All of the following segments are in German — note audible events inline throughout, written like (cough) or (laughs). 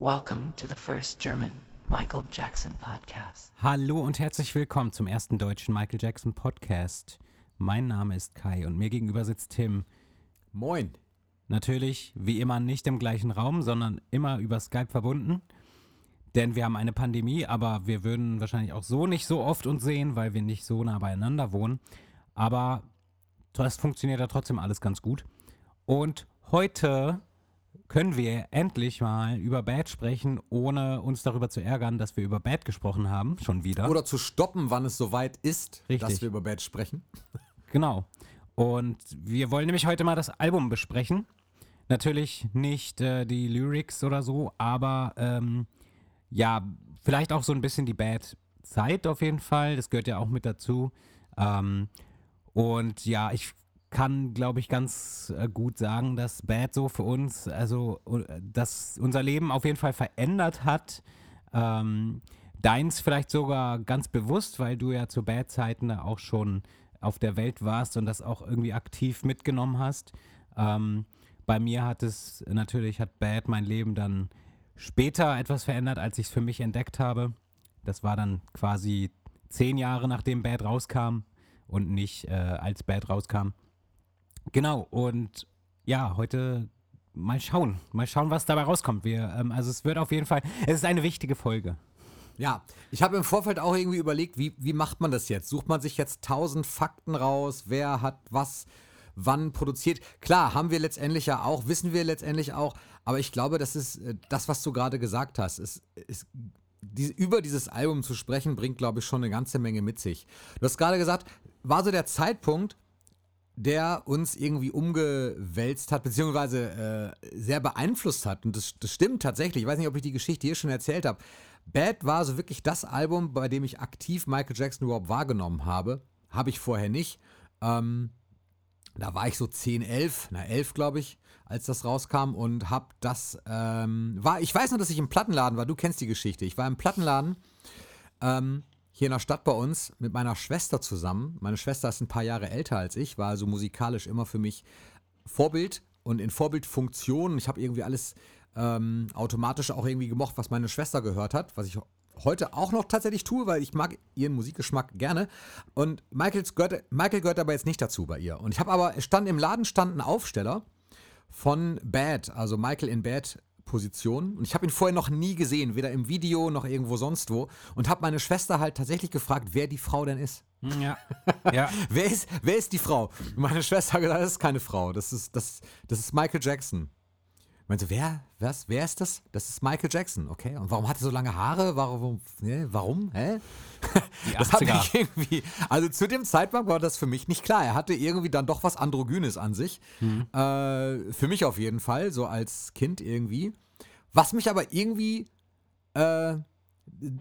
Welcome to the first German Michael Jackson podcast. Hallo und herzlich willkommen zum ersten deutschen Michael Jackson Podcast. Mein Name ist Kai und mir gegenüber sitzt Tim. Moin. Natürlich, wie immer, nicht im gleichen Raum, sondern immer über Skype verbunden. Denn wir haben eine Pandemie, aber wir würden wahrscheinlich auch so nicht so oft uns sehen, weil wir nicht so nah beieinander wohnen. Aber das funktioniert ja trotzdem alles ganz gut. Und heute können wir endlich mal über Bad sprechen, ohne uns darüber zu ärgern, dass wir über Bad gesprochen haben, schon wieder. Oder zu stoppen, wann es soweit ist, Richtig. dass wir über Bad sprechen. (laughs) Genau. Und wir wollen nämlich heute mal das Album besprechen. Natürlich nicht äh, die Lyrics oder so, aber ähm, ja, vielleicht auch so ein bisschen die Bad-Zeit auf jeden Fall. Das gehört ja auch mit dazu. Ähm, und ja, ich kann, glaube ich, ganz äh, gut sagen, dass Bad so für uns, also äh, dass unser Leben auf jeden Fall verändert hat. Ähm, deins vielleicht sogar ganz bewusst, weil du ja zu Bad-Zeiten auch schon auf der Welt warst und das auch irgendwie aktiv mitgenommen hast. Ähm, bei mir hat es natürlich, hat Bad mein Leben dann später etwas verändert, als ich es für mich entdeckt habe. Das war dann quasi zehn Jahre nachdem Bad rauskam und nicht äh, als Bad rauskam. Genau, und ja, heute mal schauen, mal schauen, was dabei rauskommt. Wir, ähm, also es wird auf jeden Fall, es ist eine wichtige Folge. Ja, ich habe im Vorfeld auch irgendwie überlegt, wie, wie macht man das jetzt? Sucht man sich jetzt tausend Fakten raus? Wer hat was wann produziert? Klar, haben wir letztendlich ja auch, wissen wir letztendlich auch, aber ich glaube, das ist äh, das, was du gerade gesagt hast. Es, es, die, über dieses Album zu sprechen, bringt, glaube ich, schon eine ganze Menge mit sich. Du hast gerade gesagt, war so der Zeitpunkt, der uns irgendwie umgewälzt hat, beziehungsweise äh, sehr beeinflusst hat. Und das, das stimmt tatsächlich. Ich weiß nicht, ob ich die Geschichte hier schon erzählt habe. Bad war so wirklich das Album, bei dem ich aktiv Michael Jackson überhaupt wahrgenommen habe. Habe ich vorher nicht. Ähm, da war ich so 10, 11, na 11 glaube ich, als das rauskam und habe das, ähm, war, ich weiß noch, dass ich im Plattenladen war, du kennst die Geschichte. Ich war im Plattenladen ähm, hier in der Stadt bei uns mit meiner Schwester zusammen. Meine Schwester ist ein paar Jahre älter als ich, war also musikalisch immer für mich Vorbild und in Vorbildfunktion. Ich habe irgendwie alles ähm, automatisch auch irgendwie gemocht, was meine Schwester gehört hat, was ich heute auch noch tatsächlich tue, weil ich mag ihren Musikgeschmack gerne. Und Michaels gehört, Michael gehört aber jetzt nicht dazu bei ihr. Und ich habe aber, stand im Laden stand ein Aufsteller von Bad, also Michael in Bad Position. Und ich habe ihn vorher noch nie gesehen, weder im Video noch irgendwo sonst wo. Und habe meine Schwester halt tatsächlich gefragt, wer die Frau denn ist. Ja. (laughs) ja. wer, ist, wer ist die Frau? Und meine Schwester hat gesagt, das ist keine Frau, das ist, das, das ist Michael Jackson. Meinte, wer, was, wer ist das? Das ist Michael Jackson, okay. Und warum hat er so lange Haare? Warum, ne, warum, hä? (laughs) Das hat mich irgendwie, also zu dem Zeitpunkt war das für mich nicht klar. Er hatte irgendwie dann doch was Androgynes an sich. Mhm. Äh, für mich auf jeden Fall, so als Kind irgendwie. Was mich aber irgendwie äh,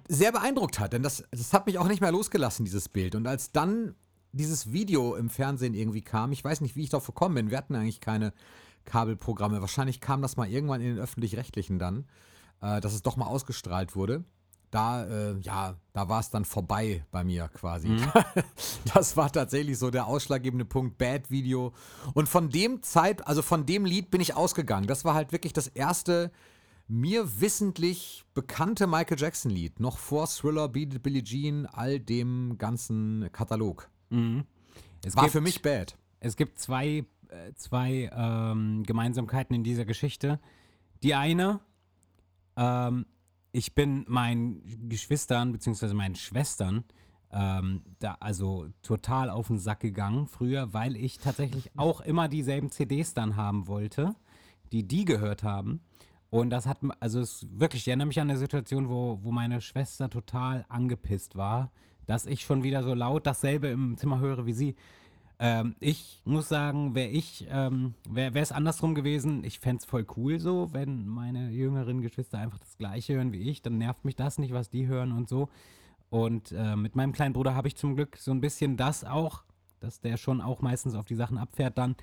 sehr beeindruckt hat, denn das, das hat mich auch nicht mehr losgelassen, dieses Bild. Und als dann dieses Video im Fernsehen irgendwie kam, ich weiß nicht, wie ich darauf gekommen bin, wir hatten eigentlich keine Kabelprogramme. Wahrscheinlich kam das mal irgendwann in den öffentlich-rechtlichen dann, äh, dass es doch mal ausgestrahlt wurde. Da, äh, ja, da war es dann vorbei bei mir quasi. Mhm. (laughs) Das war tatsächlich so der ausschlaggebende Punkt, Bad Video. Und von dem Zeit, also von dem Lied bin ich ausgegangen. Das war halt wirklich das erste mir wissentlich bekannte Michael Jackson Lied. Noch vor Thriller, Beat It, Billie Jean, all dem ganzen Katalog. Mhm. Es war für mich Bad. Es gibt zwei zwei ähm, Gemeinsamkeiten in dieser Geschichte. Die eine, ähm, ich bin meinen Geschwistern bzw. meinen Schwestern ähm, da also total auf den Sack gegangen früher, weil ich tatsächlich auch immer dieselben CDs dann haben wollte, die die gehört haben. Und das hat, also es wirklich, ich erinnere mich an eine Situation, wo, wo meine Schwester total angepisst war, dass ich schon wieder so laut dasselbe im Zimmer höre wie sie. Ähm, ich muss sagen, wäre ich, ähm, wäre es andersrum gewesen, ich fände es voll cool so, wenn meine jüngeren Geschwister einfach das Gleiche hören wie ich, dann nervt mich das nicht, was die hören und so. Und äh, mit meinem kleinen Bruder habe ich zum Glück so ein bisschen das auch, dass der schon auch meistens auf die Sachen abfährt dann.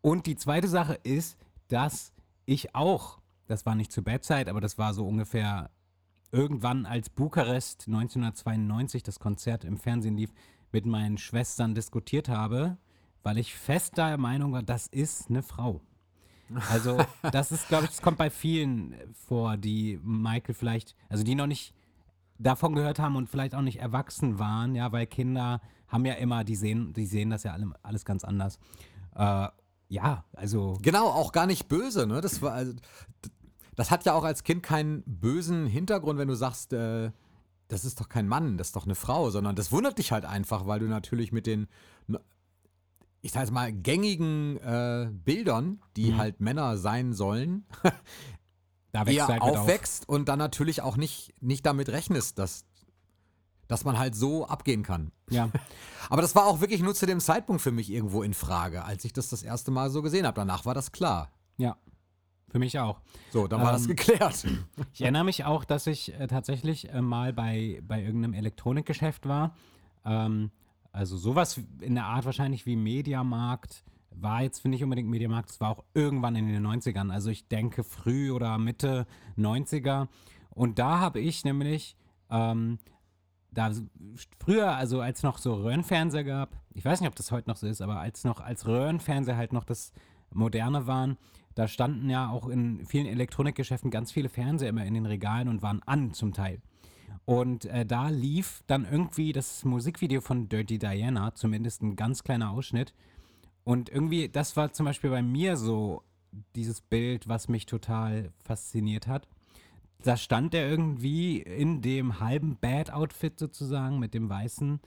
Und die zweite Sache ist, dass ich auch, das war nicht zur Bad aber das war so ungefähr irgendwann als Bukarest 1992 das Konzert im Fernsehen lief, mit meinen Schwestern diskutiert habe, weil ich fest der Meinung war, das ist eine Frau. Also, (laughs) das ist, glaube ich, das kommt bei vielen vor, die Michael vielleicht, also die noch nicht davon gehört haben und vielleicht auch nicht erwachsen waren, ja, weil Kinder haben ja immer, die sehen, die sehen das ja alle, alles ganz anders. Äh, ja, also. Genau, auch gar nicht böse, ne? Das war also, das hat ja auch als Kind keinen bösen Hintergrund, wenn du sagst, äh, das ist doch kein Mann, das ist doch eine Frau, sondern das wundert dich halt einfach, weil du natürlich mit den, ich sag jetzt mal, gängigen äh, Bildern, die Mhm. halt Männer sein sollen, (laughs) Da wächst halt mit auf. aufwächst und dann natürlich auch nicht, nicht damit rechnest, dass, dass man halt so abgehen kann. Ja. (laughs) Aber das war auch wirklich nur zu dem Zeitpunkt für mich irgendwo in Frage, als ich das das erste Mal so gesehen habe. Danach war das klar. Ja. Für mich auch. So, dann war das Ähm, geklärt. Ich erinnere mich auch, dass ich äh, tatsächlich äh, mal bei, bei irgendeinem Elektronikgeschäft war. Ähm, also sowas in der Art wahrscheinlich wie Mediamarkt. War jetzt, finde ich, unbedingt Mediamarkt. Es war auch irgendwann in den 90ern. Also ich denke früh oder Mitte 90er. Und da habe ich nämlich ähm, da früher, also als noch so Röhrenfernseher gab, ich weiß nicht, ob das heute noch so ist, aber als noch als Röhrenfernseher halt noch das moderne waren, da standen ja auch in vielen Elektronikgeschäften ganz viele Fernseher immer in den Regalen und waren an zum Teil. Und äh, da lief dann irgendwie das Musikvideo von Dirty Diana, zumindest ein ganz kleiner Ausschnitt. Und irgendwie, das war zum Beispiel bei mir so dieses Bild, was mich total fasziniert hat. Da stand er irgendwie in dem halben Bad-Outfit sozusagen mit dem weißen,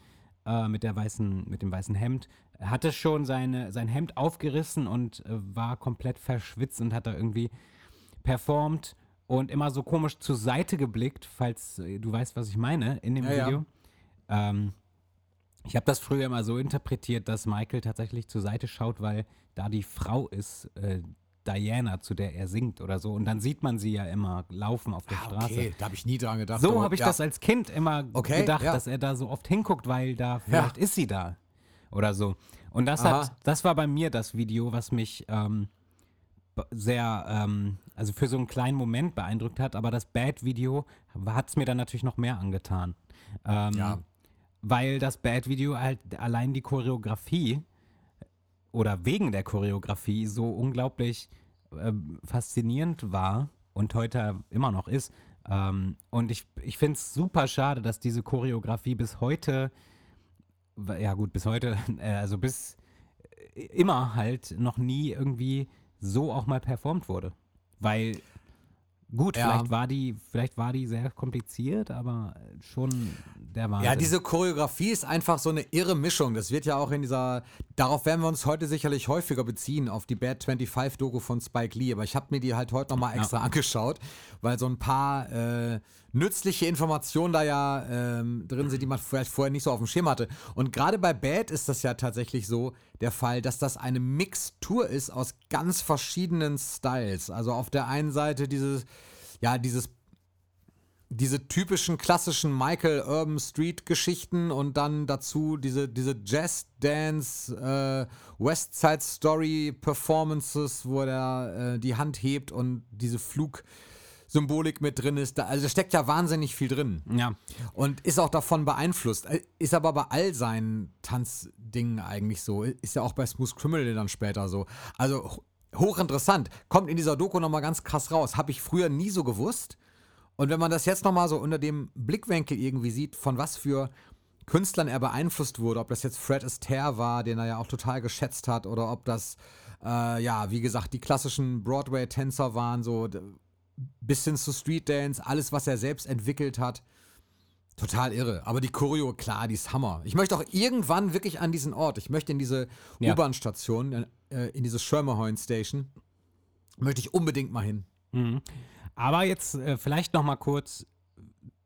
äh, mit der weißen, mit dem weißen Hemd. Hatte schon seine, sein Hemd aufgerissen und äh, war komplett verschwitzt und hat da irgendwie performt und immer so komisch zur Seite geblickt, falls äh, du weißt, was ich meine, in dem Ja, ja. Video. Ähm, ich habe das früher immer so interpretiert, dass Michael tatsächlich zur Seite schaut, weil da die Frau ist, äh, Diana, zu der er singt oder so. Und dann sieht man sie ja immer laufen auf der Ah, Straße. okay, da habe ich nie dran gedacht. So aber habe ich ja. das als Kind immer Okay, gedacht, ja. dass er da so oft hinguckt, weil da vielleicht ist sie da oder so. Und das Aha. hat, das war bei mir das Video, was mich ähm, sehr, ähm, also für so einen kleinen Moment beeindruckt hat. Aber das Bad-Video hat es mir dann natürlich noch mehr angetan. Ähm, Ja. Weil das Bad-Video halt allein die Choreografie oder wegen der Choreografie so unglaublich ähm, faszinierend war und heute immer noch ist. Ähm, und ich, ich finde es super schade, dass diese Choreografie bis heute, ja gut, bis heute, (laughs) äh, also bis äh, immer halt noch nie irgendwie so auch mal performt wurde. Weil, gut, Ja. vielleicht war die, vielleicht war die sehr kompliziert, aber schon der Wahnsinn. Ja, diese Choreografie ist einfach so eine irre Mischung. Das wird ja auch in dieser, darauf werden wir uns heute sicherlich häufiger beziehen, auf die Bad 25 Doku von Spike Lee. Aber ich habe mir die halt heute nochmal extra angeschaut, weil so ein paar äh, nützliche Informationen da ja ähm, drin sind, die man vielleicht vorher nicht so auf dem Schirm hatte. Und gerade bei Bad ist das ja tatsächlich so der Fall, dass das eine Mixtur ist aus ganz verschiedenen Styles. Also auf der einen Seite dieses, ja, dieses diese typischen klassischen Michael Urban Street Geschichten und dann dazu diese, diese Jazz Dance äh, West Side Story Performances, wo er äh, die Hand hebt und diese Flugsymbolik mit drin ist. Da, also da steckt ja wahnsinnig viel drin ja, und ist auch davon beeinflusst. Äh, Ist aber bei all seinen Tanzdingen eigentlich so. Ist ja auch bei Smooth Criminal dann später so. Also ho- hochinteressant. Kommt in dieser Doku nochmal ganz krass raus. Habe ich früher nie so gewusst. Und wenn man das jetzt nochmal so unter dem Blickwinkel irgendwie sieht, von was für Künstlern er beeinflusst wurde, ob das jetzt Fred Astaire war, den er ja auch total geschätzt hat, oder ob das, äh, ja, wie gesagt, die klassischen Broadway-Tänzer waren, so bis hin zu Street Dance, alles, was er selbst entwickelt hat. Total irre. Aber die Choreo, klar, die ist Hammer. Ich möchte auch irgendwann wirklich an diesen Ort. Ich möchte in diese Ja. U-Bahn-Station, äh, in diese Schermerhorn Station. Möchte ich unbedingt mal hin. Aber jetzt äh, vielleicht noch mal kurz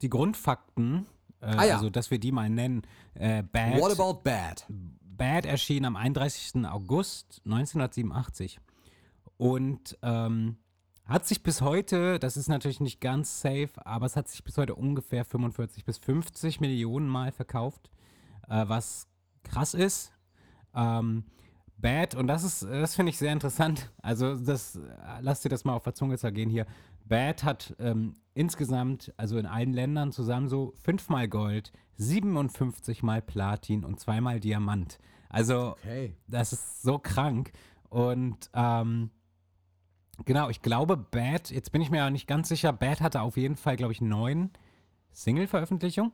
die Grundfakten, äh, Ah ja. also dass wir die mal nennen. Äh, Bad, What about Bad? Bad erschien am 31. August 1987 und ähm, hat sich bis heute, das ist natürlich nicht ganz safe, aber es hat sich bis heute ungefähr 45 bis 50 Millionen Mal verkauft, äh, was krass ist. Ähm, Bad, und das ist, das finde ich sehr interessant. Also, das, äh, lass dir das mal auf der Zunge zergehen hier. Bad hat ähm, insgesamt, also in allen Ländern zusammen so fünfmal Gold, 57 mal Platin und zweimal Diamant. Also, Okay. das ist so krank. Und ähm, Genau, ich glaube, Bad, jetzt bin ich mir ja nicht ganz sicher, Bad hatte auf jeden Fall, glaube ich, neun Single-Veröffentlichungen.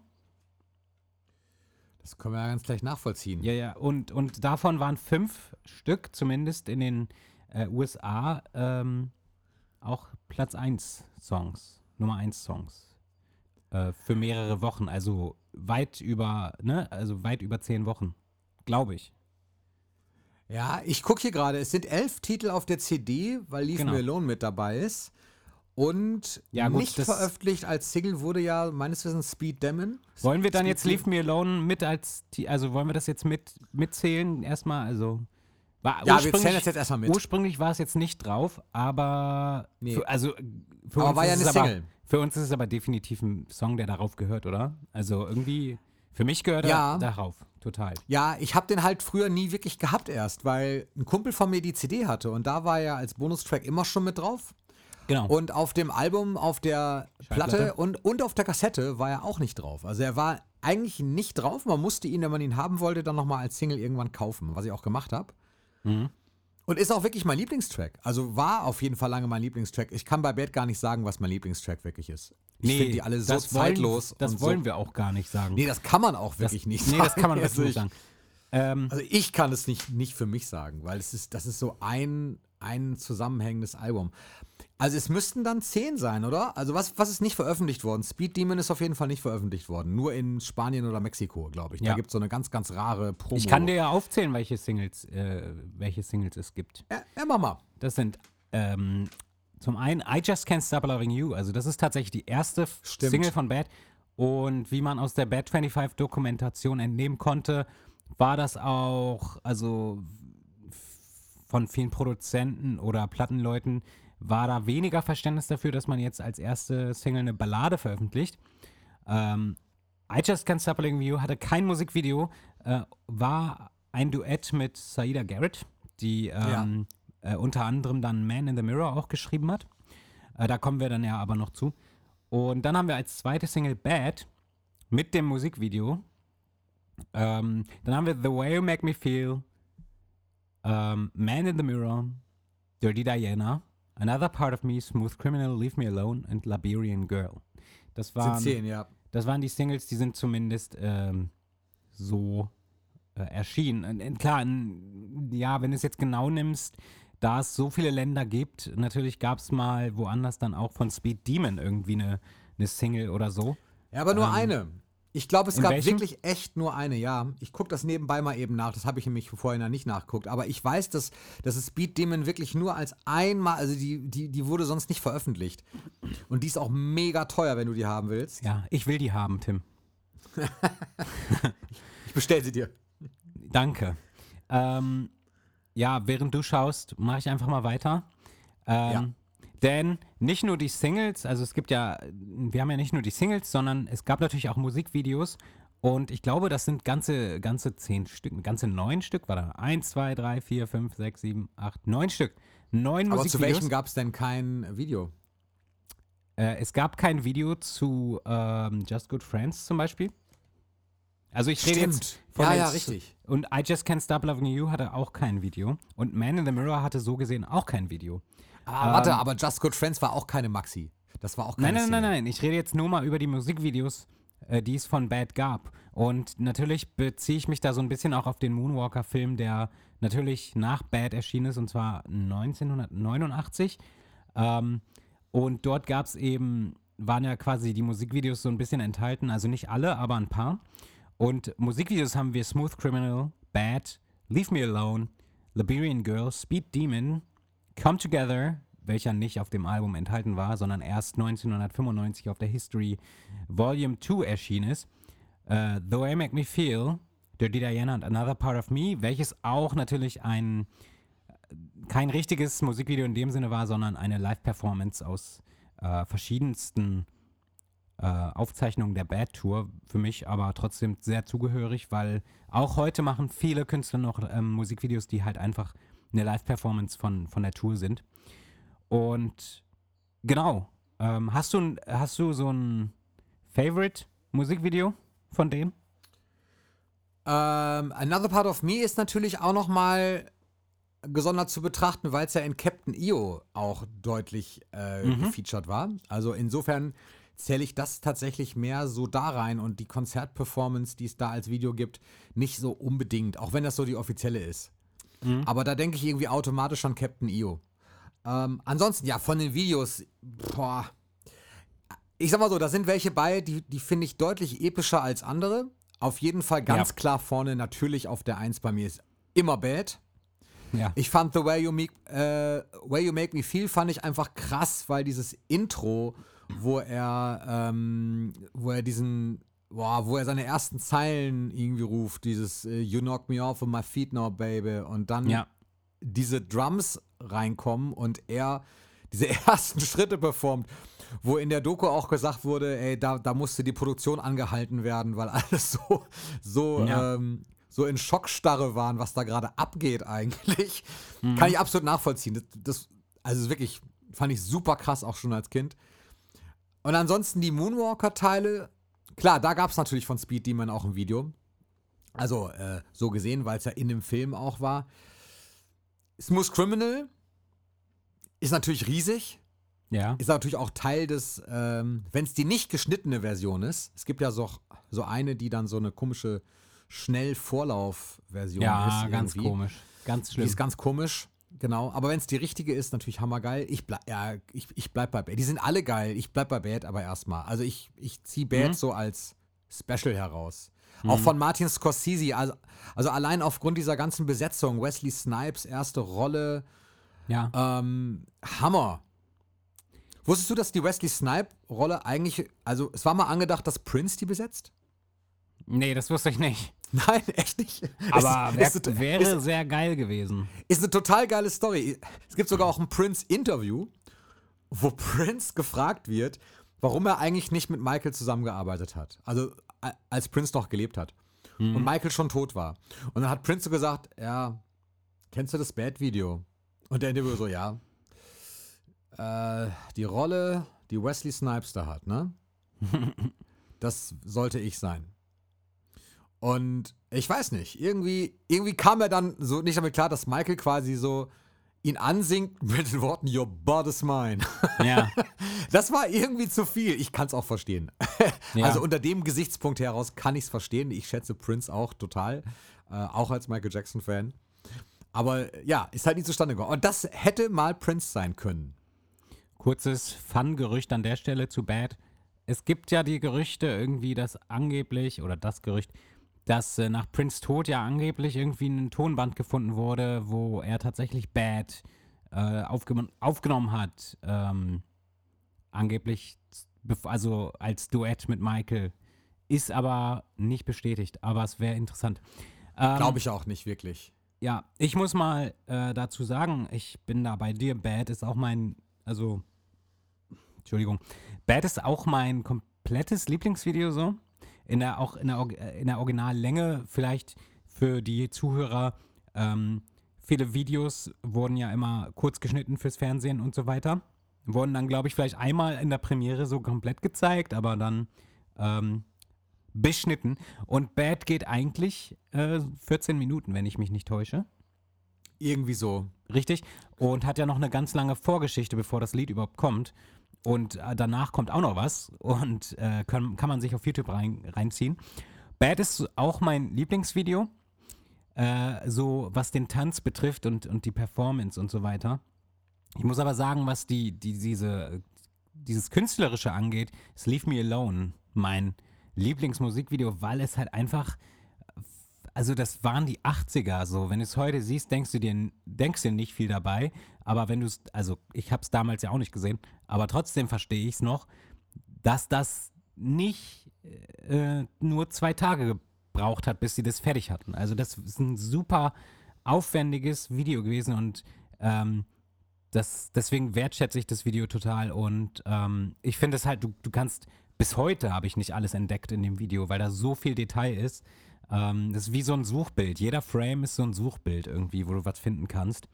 Das können wir ja ganz gleich nachvollziehen. Ja, ja, und, und davon waren fünf Stück, zumindest in den äh, USA, ähm, auch Platz 1 Songs, Nummer 1 Songs. Äh, für mehrere Wochen, also weit über, ne, also weit über zehn Wochen, glaube ich. Ja, ich gucke hier gerade, es sind elf Titel auf der CD, weil Leave Genau. Me Alone mit dabei ist. Und Ja, gut, nicht veröffentlicht als Single wurde ja meines Wissens Speed Demon. Wollen wir dann Speed jetzt Leave Me Alone mit als, also wollen wir das jetzt mit mitzählen erstmal, also war Ja, wir ursprünglich- zählen das jetzt erstmal mit. Ursprünglich war es jetzt nicht drauf, aber Nee. für, also für Aber uns war ja eine es aber, Single. Für uns ist es aber definitiv ein Song, der darauf gehört, oder? Also irgendwie für mich gehört Ja. er darauf, total. Ja, ich habe den halt früher nie wirklich gehabt erst, weil ein Kumpel von mir die CD hatte und da war er als Bonustrack immer schon mit drauf. Genau. Und auf dem Album, auf der. Platte und, und auf der Kassette war er auch nicht drauf. Also er war eigentlich nicht drauf. Man musste ihn, wenn man ihn haben wollte, dann nochmal als Single irgendwann kaufen, was ich auch gemacht habe. Mhm. Und ist auch wirklich mein Lieblingstrack. Also war auf jeden Fall lange mein Lieblingstrack. Ich kann bei Bad gar nicht sagen, was mein Lieblingstrack wirklich ist. Ich finde die alle so das wollen- zeitlos. Das und wollen so. wir auch gar nicht sagen. Nee, das kann man auch wirklich das, nicht Nee, sagen. das kann man wirklich (laughs) Also nicht ich- sagen. Ähm, Also ich kann es nicht, nicht für mich sagen, weil es ist, das ist so ein, ein zusammenhängendes Album. Also es müssten dann zehn sein, oder? Also was, was ist nicht veröffentlicht worden? Speed Demon ist auf jeden Fall nicht veröffentlicht worden. Nur in Spanien oder Mexiko, glaube ich. Da Ja. gibt es so eine ganz, ganz rare Promo. ich kann dir ja aufzählen, welche Singles, äh, welche Singles es gibt. Ja, ja, mach mal. Das sind ähm, zum einen I Just Can't Stop Loving You. Also das ist tatsächlich die erste Stimmt. Single von Bad. Und wie man aus der Bad 25 Dokumentation entnehmen konnte, war das auch, also von vielen Produzenten oder Plattenleuten war da weniger Verständnis dafür, dass man jetzt als erste Single eine Ballade veröffentlicht. Ähm, I Just Can't Stop Loving You hatte kein Musikvideo, äh, war ein Duett mit Saida Garrett, die ähm, äh, unter anderem dann Man in the Mirror auch geschrieben hat. Äh, da kommen wir dann ja aber noch zu. Und dann haben wir als zweite Single Bad mit dem Musikvideo. Ähm, dann haben wir The Way You Make Me Feel, ähm, Man in the Mirror, Dirty Diana, Another Part of Me, Smooth Criminal, Leave Me Alone und Liberian Girl. Das Sind waren, zehn, ja. das waren die Singles, die sind zumindest ähm, so äh, erschienen. Und, klar, n- ja, wenn du es jetzt genau nimmst, da es so viele Länder gibt, natürlich gab es mal woanders dann auch von Speed Demon irgendwie eine, eine Single oder so. Ja, aber nur Ähm, eine. Ich glaube, es in gab welchem? wirklich echt nur eine, ja. Ich gucke das nebenbei mal eben nach. Das habe ich nämlich vorhin noch nicht nachgeguckt. Aber ich weiß, dass, dass es Speed Demon wirklich nur als einmal, also die, die, die wurde sonst nicht veröffentlicht. Und die ist auch mega teuer, wenn du die haben willst. Ja, ich will die haben, Tim. (laughs) Ich bestell sie dir. Danke. Ähm, ja, während du schaust, mache ich einfach mal weiter. Ähm, Ja. Denn nicht nur die Singles, also es gibt ja, wir haben ja nicht nur die Singles, sondern es gab natürlich auch Musikvideos. Und ich glaube, das sind ganze, ganze zehn Stück, ganze neun Stück war da. Eins, zwei, drei, vier, fünf, sechs, sieben, acht, neun Stück. Neun Aber zu Musikvideos. welchem gab es denn kein Video? Äh, es gab kein Video zu ähm, Just Good Friends zum Beispiel. Also ich rede jetzt von Ja, ja, richtig. Und I Just Can't Stop Loving You hatte auch kein Video. Und Man in the Mirror hatte so gesehen auch kein Video. Ah, warte, aber Just Good Friends war auch keine Maxi. Das war auch keine Nein, nein, nein, Single. nein. Ich rede jetzt nur mal über die Musikvideos, äh, die es von Bad gab. Und natürlich beziehe ich mich da so ein bisschen auch auf den Moonwalker-Film, der natürlich nach Bad erschienen ist, und zwar 1989. Ähm, und dort gab es eben, waren ja quasi die Musikvideos so ein bisschen enthalten, also nicht alle, aber ein paar. Und Musikvideos haben wir Smooth Criminal, Bad, Leave Me Alone, Liberian Girl, Speed Demon, Come Together, welcher nicht auf dem Album enthalten war, sondern erst 1995 auf der History Volume 2 erschienen ist. Äh, The Way You Make Me Feel, Dirty Diana und Another Part of Me, welches auch natürlich ein kein richtiges Musikvideo in dem Sinne war, sondern eine Live-Performance aus äh, verschiedensten äh, Aufzeichnungen der Bad Tour. Für mich aber trotzdem sehr zugehörig, weil auch heute machen viele Künstler noch ähm, Musikvideos, die halt einfach eine Live-Performance von, von der Tour sind. Und genau, ähm, hast, du, hast du so ein Favorite-Musikvideo von dem? Ähm, Another Part of Me ist natürlich auch noch mal gesondert zu betrachten, weil es ja in Captain EO auch deutlich äh, Mhm. gefeatured war. Also insofern zähle ich das tatsächlich mehr so da rein und die Konzertperformance, die es da als Video gibt, nicht so unbedingt, auch wenn das so die offizielle ist. Mhm. Aber da denke ich irgendwie automatisch an Captain EO. Ähm, ansonsten, ja, von den Videos, boah. Ich sag mal so, da sind welche bei, die, die finde ich deutlich epischer als andere. Auf jeden Fall ganz Ja. klar vorne, natürlich auf der Eins bei mir ist immer Bad. Ja. Ich fand The Way You Make, äh, Way You Make Me Feel fand ich einfach krass, weil dieses Intro, wo er, ähm, wo er diesen, boah, wo er seine ersten Zeilen irgendwie ruft, dieses äh, You knock me off of my feet now, baby, und dann ja. diese Drums reinkommen und er diese (laughs) ersten Schritte performt, wo in der Doku auch gesagt wurde, ey, da, da musste die Produktion angehalten werden, weil alles (laughs) so, so, Ja. ähm, so in Schockstarre waren, was da gerade abgeht eigentlich. Kann ich absolut nachvollziehen. Das, das, also wirklich, fand ich super krass auch schon als Kind. Und ansonsten die Moonwalker-Teile, klar, da gab es natürlich von Speed Demon auch ein Video. Also äh, so gesehen, weil es ja in dem Film auch war. Smooth Criminal ist natürlich riesig. Ja. Ist natürlich auch Teil des, ähm, wenn es die nicht geschnittene Version ist. Es gibt ja so, so eine, die dann so eine komische Schnell-Vorlauf-Version Ja, ist. ganz irgendwie. komisch. Ganz Die schlimm. ist ganz komisch, genau. Aber wenn es die richtige ist, natürlich hammergeil. Ich bleib, ja, ich, ich bleib bei Bad. Die sind alle geil. Ich bleib bei Bad, aber erstmal. Also ich, ich ziehe Bad Mhm. so als Special heraus. Auch von Martin Scorsese. Also, also allein aufgrund dieser ganzen Besetzung. Wesley Snipes erste Rolle. ja. Ähm, Hammer. Wusstest du, dass die Wesley Snipe-Rolle eigentlich, also es war mal angedacht, dass Prince die besetzt? Nee, das wusste ich nicht. Nein, echt nicht. Aber ist, wär, ist, wäre sehr geil gewesen. ist eine total geile Story. Es gibt sogar auch ein Prince-Interview, wo Prince gefragt wird, warum er eigentlich nicht mit Michael zusammengearbeitet hat. Also als Prince noch gelebt hat. Und Michael schon tot war. Und dann hat Prince so gesagt, ja, kennst du das Bad-Video? Und der Interview so, ja. Äh, die Rolle, die Wesley Snipes da hat, ne? (laughs) Das sollte ich sein. Und ich weiß nicht, irgendwie, irgendwie kam er dann so nicht damit klar, dass Michael quasi so ihn ansingt (laughs) mit den Worten Your blood is mine. Ja. (laughs) Das war irgendwie zu viel. Ich kann es auch verstehen. (laughs) Ja. Also unter dem Gesichtspunkt heraus kann ich es verstehen. Ich schätze Prince auch total, äh, auch als Michael Jackson-Fan. Aber ja, ist halt nie zustande gekommen. Und das hätte mal Prince sein können. Kurzes Fun-Gerücht an der Stelle zu Bad. Es gibt ja die Gerüchte irgendwie, dass angeblich, oder das Gerücht, dass äh, nach Prince Tod ja angeblich irgendwie ein Tonband gefunden wurde, wo er tatsächlich Bad äh, aufge aufgenommen hat. Ähm, angeblich, also als Duett mit Michael. Ist aber nicht bestätigt, aber es wäre interessant. Ähm, Glaube ich auch nicht wirklich. ja, ich muss mal äh, dazu sagen, ich bin da bei dir. Bad ist auch mein, also, Entschuldigung, Bad ist auch mein komplettes Lieblingsvideo so. In der, auch in der, äh, in der Originallänge vielleicht für die Zuhörer. Ähm, viele Videos wurden ja immer kurz geschnitten fürs Fernsehen und so weiter. Wurden dann, glaube ich, vielleicht einmal in der Premiere so komplett gezeigt, aber dann ähm, beschnitten. Und Bad geht eigentlich äh, 14 Minuten, wenn ich mich nicht täusche. Irgendwie so. Richtig. Und hat ja noch eine ganz lange Vorgeschichte, bevor das Lied überhaupt kommt. Und äh, danach kommt auch noch was. Und äh, kann, kann man sich auf YouTube rein, reinziehen. Bad ist auch mein Lieblingsvideo. Äh, so was den Tanz betrifft und, und die Performance und so weiter. Ich muss aber sagen, was die, die, diese, dieses Künstlerische angeht, ist Leave Me Alone mein Lieblingsmusikvideo, weil es halt einfach also das waren die 80er so. Wenn du es heute siehst, denkst du dir, denkst dir nicht viel dabei. Aber wenn du es, also ich habe es damals ja auch nicht gesehen, aber trotzdem verstehe ich es noch, dass das nicht äh, nur zwei Tage gebraucht hat, bis sie das fertig hatten. Also das ist ein super aufwendiges Video gewesen und ähm, das, deswegen wertschätze ich das Video total und ähm, ich finde es halt, du, du kannst, bis heute habe ich nicht alles entdeckt in dem Video, weil da so viel Detail ist. Ähm, das ist wie so ein Suchbild. Jeder Frame ist so ein Suchbild irgendwie, wo du was finden kannst.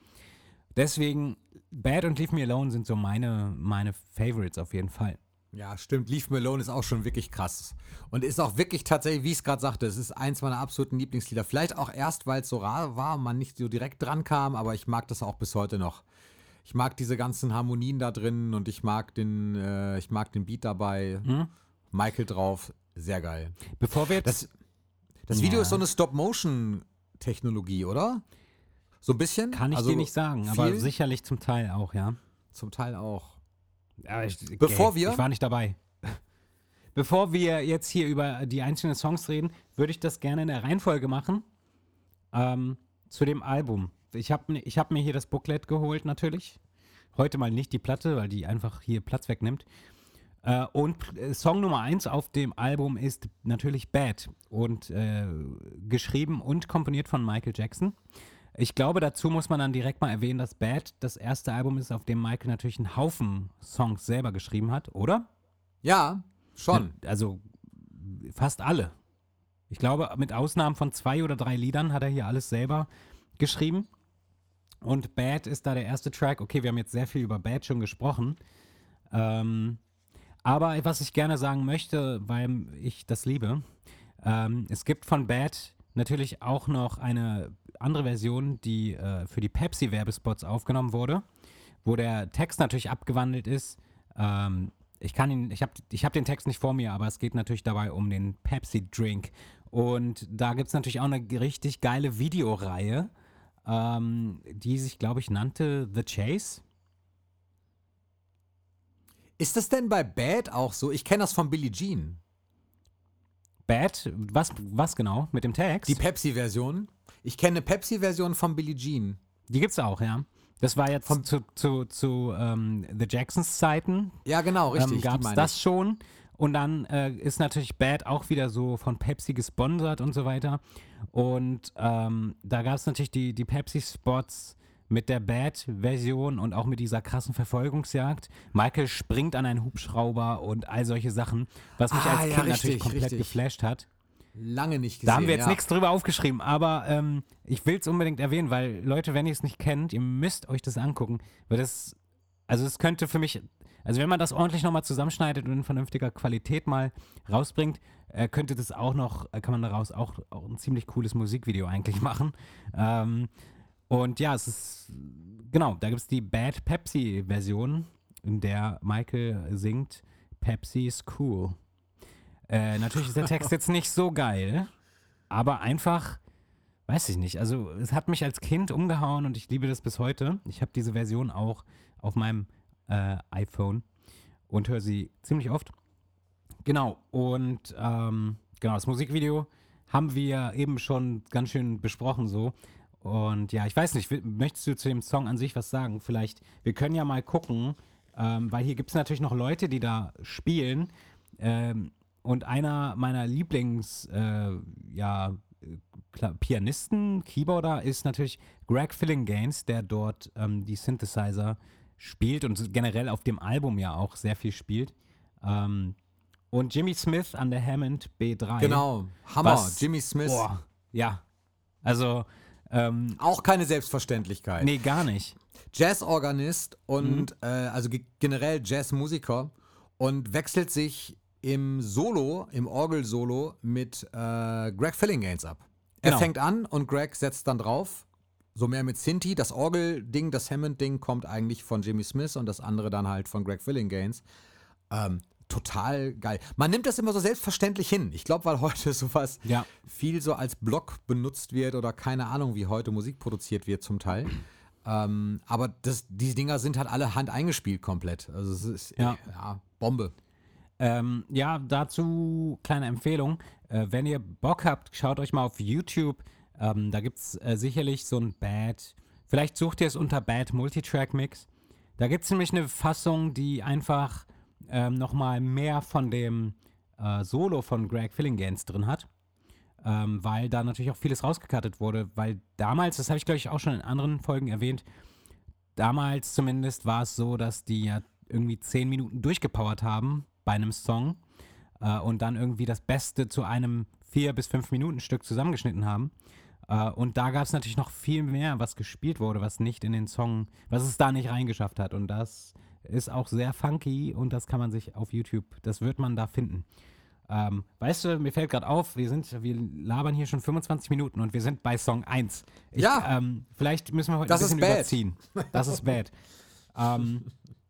Deswegen, Bad und Leave Me Alone sind so meine, meine Favorites auf jeden Fall. Ja, stimmt. Leave Malone ist auch schon wirklich krass. Und ist auch wirklich tatsächlich, wie ich es gerade sagte, es ist eins meiner absoluten Lieblingslieder. Vielleicht auch erst, weil es so rar war, man nicht so direkt dran kam, aber ich mag das auch bis heute noch. Ich mag diese ganzen Harmonien da drin und ich mag den, äh, ich mag den Beat dabei. Hm? Michael drauf, sehr geil. Bevor wir jetzt. Das, das Video Ja. ist so eine Stop-Motion-Technologie, oder? So ein bisschen? kann ich Also dir nicht sagen, aber viel? sicherlich zum Teil auch, ja. Zum Teil auch. Ich, Bevor ey, wir- Ich war nicht dabei. (laughs) Bevor wir jetzt hier über die einzelnen Songs reden, würde ich das gerne in der Reihenfolge machen. Ähm, zu dem Album. Ich habe ich hab mir hier das Booklet geholt, natürlich. Heute mal nicht die Platte, weil die einfach hier Platz wegnimmt. Äh, und äh, Song Nummer 1 auf dem Album ist natürlich Bad und äh, geschrieben und komponiert von Michael Jackson. Ich glaube, dazu muss man dann direkt mal erwähnen, dass Bad das erste Album ist, auf dem Michael natürlich einen Haufen Songs selber geschrieben hat, oder? Ja, schon. Also fast alle. Ich glaube, mit Ausnahmen von zwei oder drei Liedern hat er hier alles selber geschrieben. Und Bad ist da der erste Track. Okay, wir haben jetzt sehr viel über Bad schon gesprochen. Ähm, aber was ich gerne sagen möchte, weil ich das liebe, ähm, es gibt von Bad natürlich auch noch eine andere Version, die äh, für die Pepsi-Werbespots aufgenommen wurde, wo der Text natürlich abgewandelt ist. Ähm, ich kann ihn, ich habe ich hab den Text nicht vor mir, aber es geht natürlich dabei um den Pepsi-Drink. Und da gibt es natürlich auch eine richtig geile Videoreihe, ähm, die sich, glaube ich, nannte The Chase. Ist das denn bei Bad auch so? Ich kenne das von Billie Jean. Bad, was, was genau mit dem Text? Die Pepsi-Version. Ich kenne Pepsi-Version von Billie Jean. Die gibt's auch, ja. Das war jetzt Vom- zu, zu, zu ähm, The Jacksons Zeiten. Ja, genau, richtig. ähm, gab es das schon. Und dann äh, ist natürlich Bad auch wieder so von Pepsi gesponsert und so weiter. Und ähm, da gab es natürlich die, die Pepsi-Spots mit der Bad-Version und auch mit dieser krassen Verfolgungsjagd. Michael springt an einen Hubschrauber und all solche Sachen, was mich Ah, als ja, Kind richtig, natürlich komplett richtig. geflasht hat. Lange nicht gesehen. Da haben wir jetzt ja. nichts drüber aufgeschrieben, aber ähm, ich will es unbedingt erwähnen, weil Leute, wenn ihr es nicht kennt, ihr müsst euch das angucken, weil das, also es könnte für mich, also wenn man das ordentlich nochmal zusammenschneidet und in vernünftiger Qualität mal rausbringt, äh, könnte das auch noch, äh, kann man daraus auch, auch ein ziemlich cooles Musikvideo eigentlich machen. Ähm, und ja, es ist, genau, da gibt es die Bad Pepsi-Version, in der Michael singt, Pepsi is cool. Äh, natürlich ist der Text jetzt nicht so geil, aber einfach, weiß ich nicht. Also, es hat mich als Kind umgehauen und ich liebe das bis heute. Ich habe diese Version auch auf meinem äh, iPhone und höre sie ziemlich oft. Genau, und ähm, genau, das Musikvideo haben wir eben schon ganz schön besprochen so. Und ja, ich weiß nicht, möchtest du zu dem Song an sich was sagen? Vielleicht, wir können ja mal gucken, ähm, weil hier gibt es natürlich noch Leute, die da spielen. Ähm, und einer meiner Lieblings, äh, ja, äh, Pianisten, Keyboarder ist natürlich Greg Fillinganes, der dort ähm, die Synthesizer spielt und generell auf dem Album ja auch sehr viel spielt. Ähm, und Jimmy Smith an der Hammond B3. Genau. Hammer. Was- Jimmy Smith. Boah, ja. Also, ähm, Auch keine Selbstverständlichkeit. nee, gar nicht. Jazzorganist und Mhm. äh, also ge- generell Jazzmusiker und wechselt sich im Solo, im Orgelsolo mit äh, Greg Fillinganes ab. Er Genau. fängt an und Greg setzt dann drauf. So mehr mit Sinti. Das Orgelding, das Hammond-Ding kommt eigentlich von Jimmy Smith und das andere dann halt von Greg Fillinganes. Ähm, total geil. Man nimmt das immer so selbstverständlich hin. Ich glaube, weil heute (laughs) sowas Ja. viel so als Block benutzt wird oder keine Ahnung, wie heute Musik produziert wird zum Teil. Ähm, aber das, diese Dinger sind halt alle hand eingespielt komplett. Also es ist Ja. ja, Bombe. Ähm, ja, dazu kleine Empfehlung. Äh, wenn ihr Bock habt, schaut euch mal auf YouTube. Ähm, da gibt es äh, sicherlich so ein Bad. Vielleicht sucht ihr es unter Bad Multitrack Mix. Da gibt es nämlich eine Fassung, die einfach ähm, nochmal mehr von dem äh, Solo von Greg Fillinganes drin hat. Ähm, weil da natürlich auch vieles rausgekattet wurde. Weil damals, das habe ich glaube ich auch schon in anderen Folgen erwähnt, damals zumindest war es so, dass die ja irgendwie zehn Minuten durchgepowert haben bei einem Song äh, und dann irgendwie das Beste zu einem vier bis fünf Minuten Stück zusammengeschnitten haben. Äh, und da gab es natürlich noch viel mehr, was gespielt wurde, was nicht in den Song, was es da nicht reingeschafft hat. Und das ist auch sehr funky und das kann man sich auf YouTube, das wird man da finden. Ähm, weißt du, mir fällt gerade auf, wir sind, wir labern hier schon 25 Minuten und wir sind bei Song 1. Ich, Ja. Ähm, vielleicht müssen wir heute Das ein ist bisschen überziehen. Das ist bad. (laughs) ähm,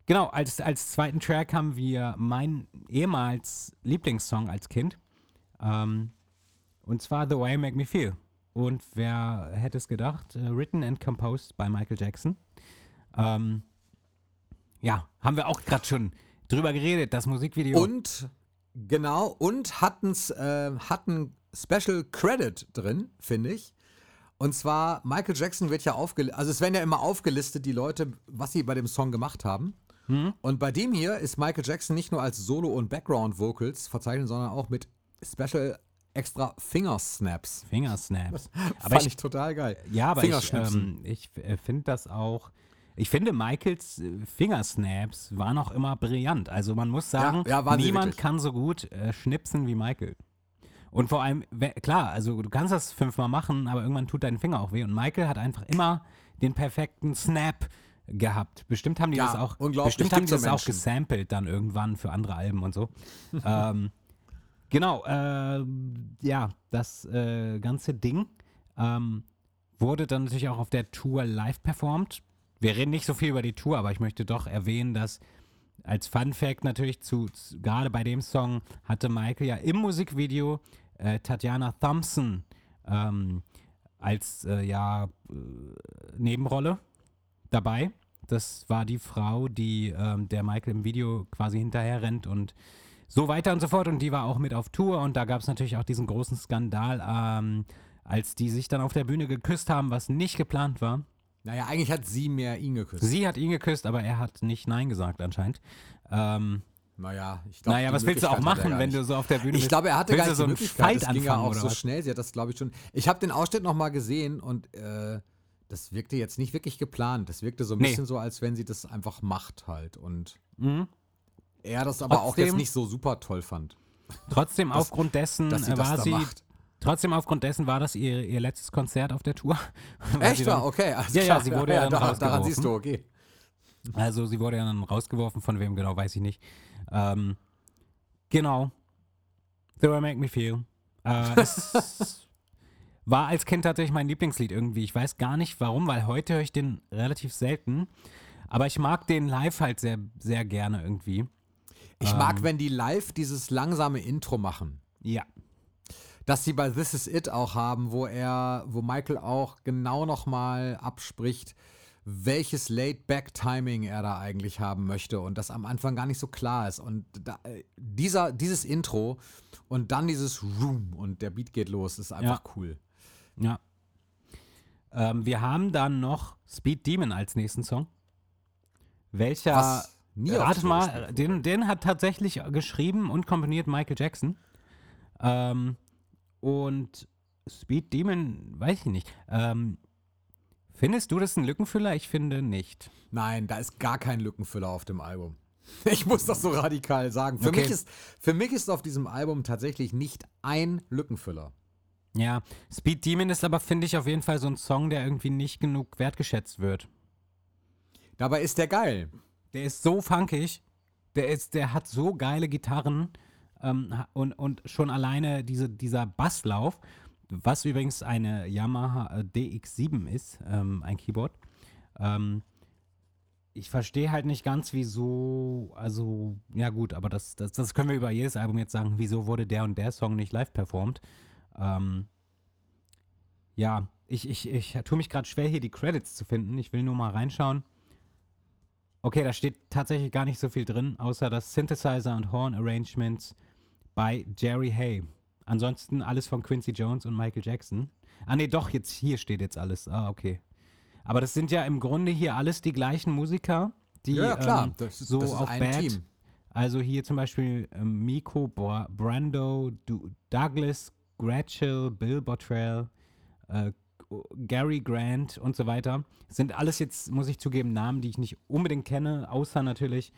genau, als, als zweiten Track haben wir meinen ehemals Lieblingssong als Kind. Ähm, und zwar The Way You Make Me Feel. Und wer hätte es gedacht? Äh, written and composed by Michael Jackson. Ähm, ja, haben wir auch gerade schon drüber geredet, das Musikvideo. Und genau, und hatten's, äh, hatten Special Credit drin, finde ich. Und zwar, Michael Jackson wird ja aufgelistet, also es werden ja immer aufgelistet, die Leute, was sie bei dem Song gemacht haben. Und bei dem hier ist Michael Jackson nicht nur als Solo- und Background-Vocals verzeichnet, sondern auch mit Special extra Fingersnaps. Fingersnaps. (laughs) Aber Fand ich, ich total geil. ja, aber ich, ähm, ich äh, finde das auch. Ich finde, Michaels äh, Fingersnaps waren auch immer brillant. Also man muss sagen, ja, sie niemand kann so gut äh, schnipsen wie Michael. Und vor allem, klar, also du kannst das fünfmal machen, aber irgendwann tut dein Finger auch weh. Und Michael hat einfach immer den perfekten Snap gehabt. Bestimmt haben die Ja, das auch, bestimmt haben die das auch gesampelt dann irgendwann für andere Alben und so. (laughs) ähm, genau, äh, ja, das äh, ganze Ding ähm, wurde dann natürlich auch auf der Tour live performt. Wir reden nicht so viel über die Tour, aber ich möchte doch erwähnen, dass als Fun Fact natürlich zu, zu gerade bei dem Song hatte Michael ja im Musikvideo äh, Tatjana Thompson ähm, als äh, ja äh, Nebenrolle dabei. Das war die Frau, die ähm, der Michael im Video quasi hinterher rennt und so weiter und so fort. Und die war auch mit auf Tour und da gab es natürlich auch diesen großen Skandal, ähm, als die sich dann auf der Bühne geküsst haben, was nicht geplant war. Naja, eigentlich hat sie mehr ihn geküsst. Sie hat ihn geküsst, aber er hat nicht Nein gesagt anscheinend. Ähm, naja, ich glaube. naja, was willst du auch machen, wenn du so auf der Bühne Ich bist? glaube, er hatte gar nicht so einen. Fight Das ging ja auch so was? schnell. Sie hat das, glaube ich, schon. Ich habe den Ausschnitt noch mal gesehen und äh, das wirkte jetzt nicht wirklich geplant. Das wirkte so ein Nee. bisschen so, als wenn sie das einfach macht halt. Und Mhm. er das aber auch jetzt Trotzdem- nicht so super toll fand, Trotzdem aufgrund dessen sie äh, das war sie macht. trotzdem aufgrund dessen war das ihr, ihr letztes Konzert auf der Tour. (laughs) Echt dann- Okay, alles Ja, ja, klar. sie wurde ja dann daran, daran siehst du, okay. Also sie wurde ja dann rausgeworfen, von wem genau, weiß ich nicht. Ähm, genau. The Way Make Me Feel. Äh, (laughs) war als Kind tatsächlich mein Lieblingslied irgendwie. Ich weiß gar nicht warum, weil heute höre ich den relativ selten. Aber ich mag den live halt sehr, sehr gerne irgendwie. Ich Ähm. mag, wenn die live dieses langsame Intro machen. Ja. dass sie bei This Is It auch haben, wo er, wo Michael auch genau nochmal abspricht, welches Laid-Back-Timing er da eigentlich haben möchte und das am Anfang gar nicht so klar ist. Und da, äh, dieser, dieses Intro und dann dieses Room und der Beat geht los, ist einfach cool. Ja. Ähm, wir haben dann noch Speed Demon als nächsten Song. Welcher. Was nie auf Rate Tour mal, den, den hat tatsächlich geschrieben und komponiert Michael Jackson. Ähm, und Speed Demon, weiß ich nicht. Ähm, findest du das ein Lückenfüller? Ich finde nicht. Nein, da ist gar kein Lückenfüller auf dem Album. (laughs) Ich muss das so radikal sagen. Für, Okay. mich, ist, für mich ist auf diesem Album tatsächlich nicht ein Lückenfüller. Ja, Speed Demon ist aber, finde ich, auf jeden Fall so ein Song, der irgendwie nicht genug wertgeschätzt wird. Dabei ist der geil. Der ist so funkig. Der, ist, der hat so geile Gitarren ähm, und, und schon alleine diese, dieser Basslauf, was übrigens eine Yamaha äh, DX7 ist, ähm, ein Keyboard. Ähm, ich verstehe halt nicht ganz, wieso, also, ja gut, aber das, das, das können wir über jedes Album jetzt sagen, wieso wurde der und der Song nicht live performt. Ähm, ja, ich, ich, ich tue mich gerade schwer, hier die Credits zu finden. Ich will nur mal reinschauen. Okay, da steht tatsächlich gar nicht so viel drin, außer das Synthesizer und Horn Arrangements bei Jerry Hay. Ansonsten alles von Quincy Jones und Michael Jackson. Ah nee, doch, jetzt hier steht jetzt alles. Ah, okay. Aber das sind ja im Grunde hier alles die gleichen Musiker, die Ja, ja, klar. Ähm, Das ist- so das ist auf ein Bad. Team. Also hier zum Beispiel ähm, Miko Bra Brando, du Douglas Gratchell, Bill Bottrell, äh, Gary Grant und so weiter. Das sind alles jetzt, muss ich zugeben, Namen, die ich nicht unbedingt kenne, außer natürlich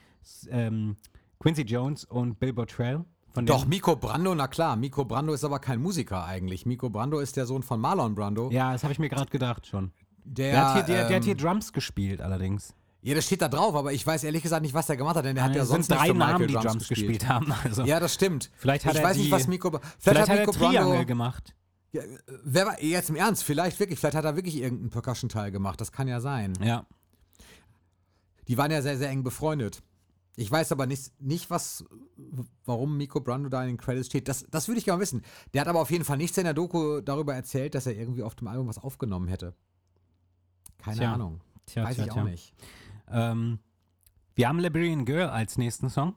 ähm, Quincy Jones und Bill Bottrell. Von Doch, Miko Brando, na klar. Miko Brando ist aber kein Musiker eigentlich. Miko Brando ist der Sohn von Marlon Brando. Ja, das habe ich mir gerade gedacht schon. Der, Der, hat hier, der, der hat hier ähm, Drums gespielt allerdings. Ja, das steht da drauf, aber ich weiß ehrlich gesagt nicht, was er gemacht hat, denn der hat ja sonst drei nicht Namen, die Drums, Drums gespielt haben. Also Ja, das stimmt. Vielleicht hat ich er weiß nicht, die- was Miko. Vielleicht, vielleicht hat hat er Miko Triangle Brando. gemacht. Ja, wer war, jetzt im Ernst, vielleicht wirklich, vielleicht hat er wirklich irgendeinen Percussion-Teil gemacht. Das kann ja sein. Ja. Die waren ja sehr, sehr eng befreundet. Ich weiß aber nicht, nicht was, warum Miko Brando da in den Credits steht. Das, das würde ich gerne wissen. Der hat aber auf jeden Fall nichts in der Doku darüber erzählt, dass er irgendwie auf dem Album was aufgenommen hätte. Keine Tja. Ahnung. Tja, weiß tja, ich auch nicht. Ähm, wir haben Liberian Girl als nächsten Song.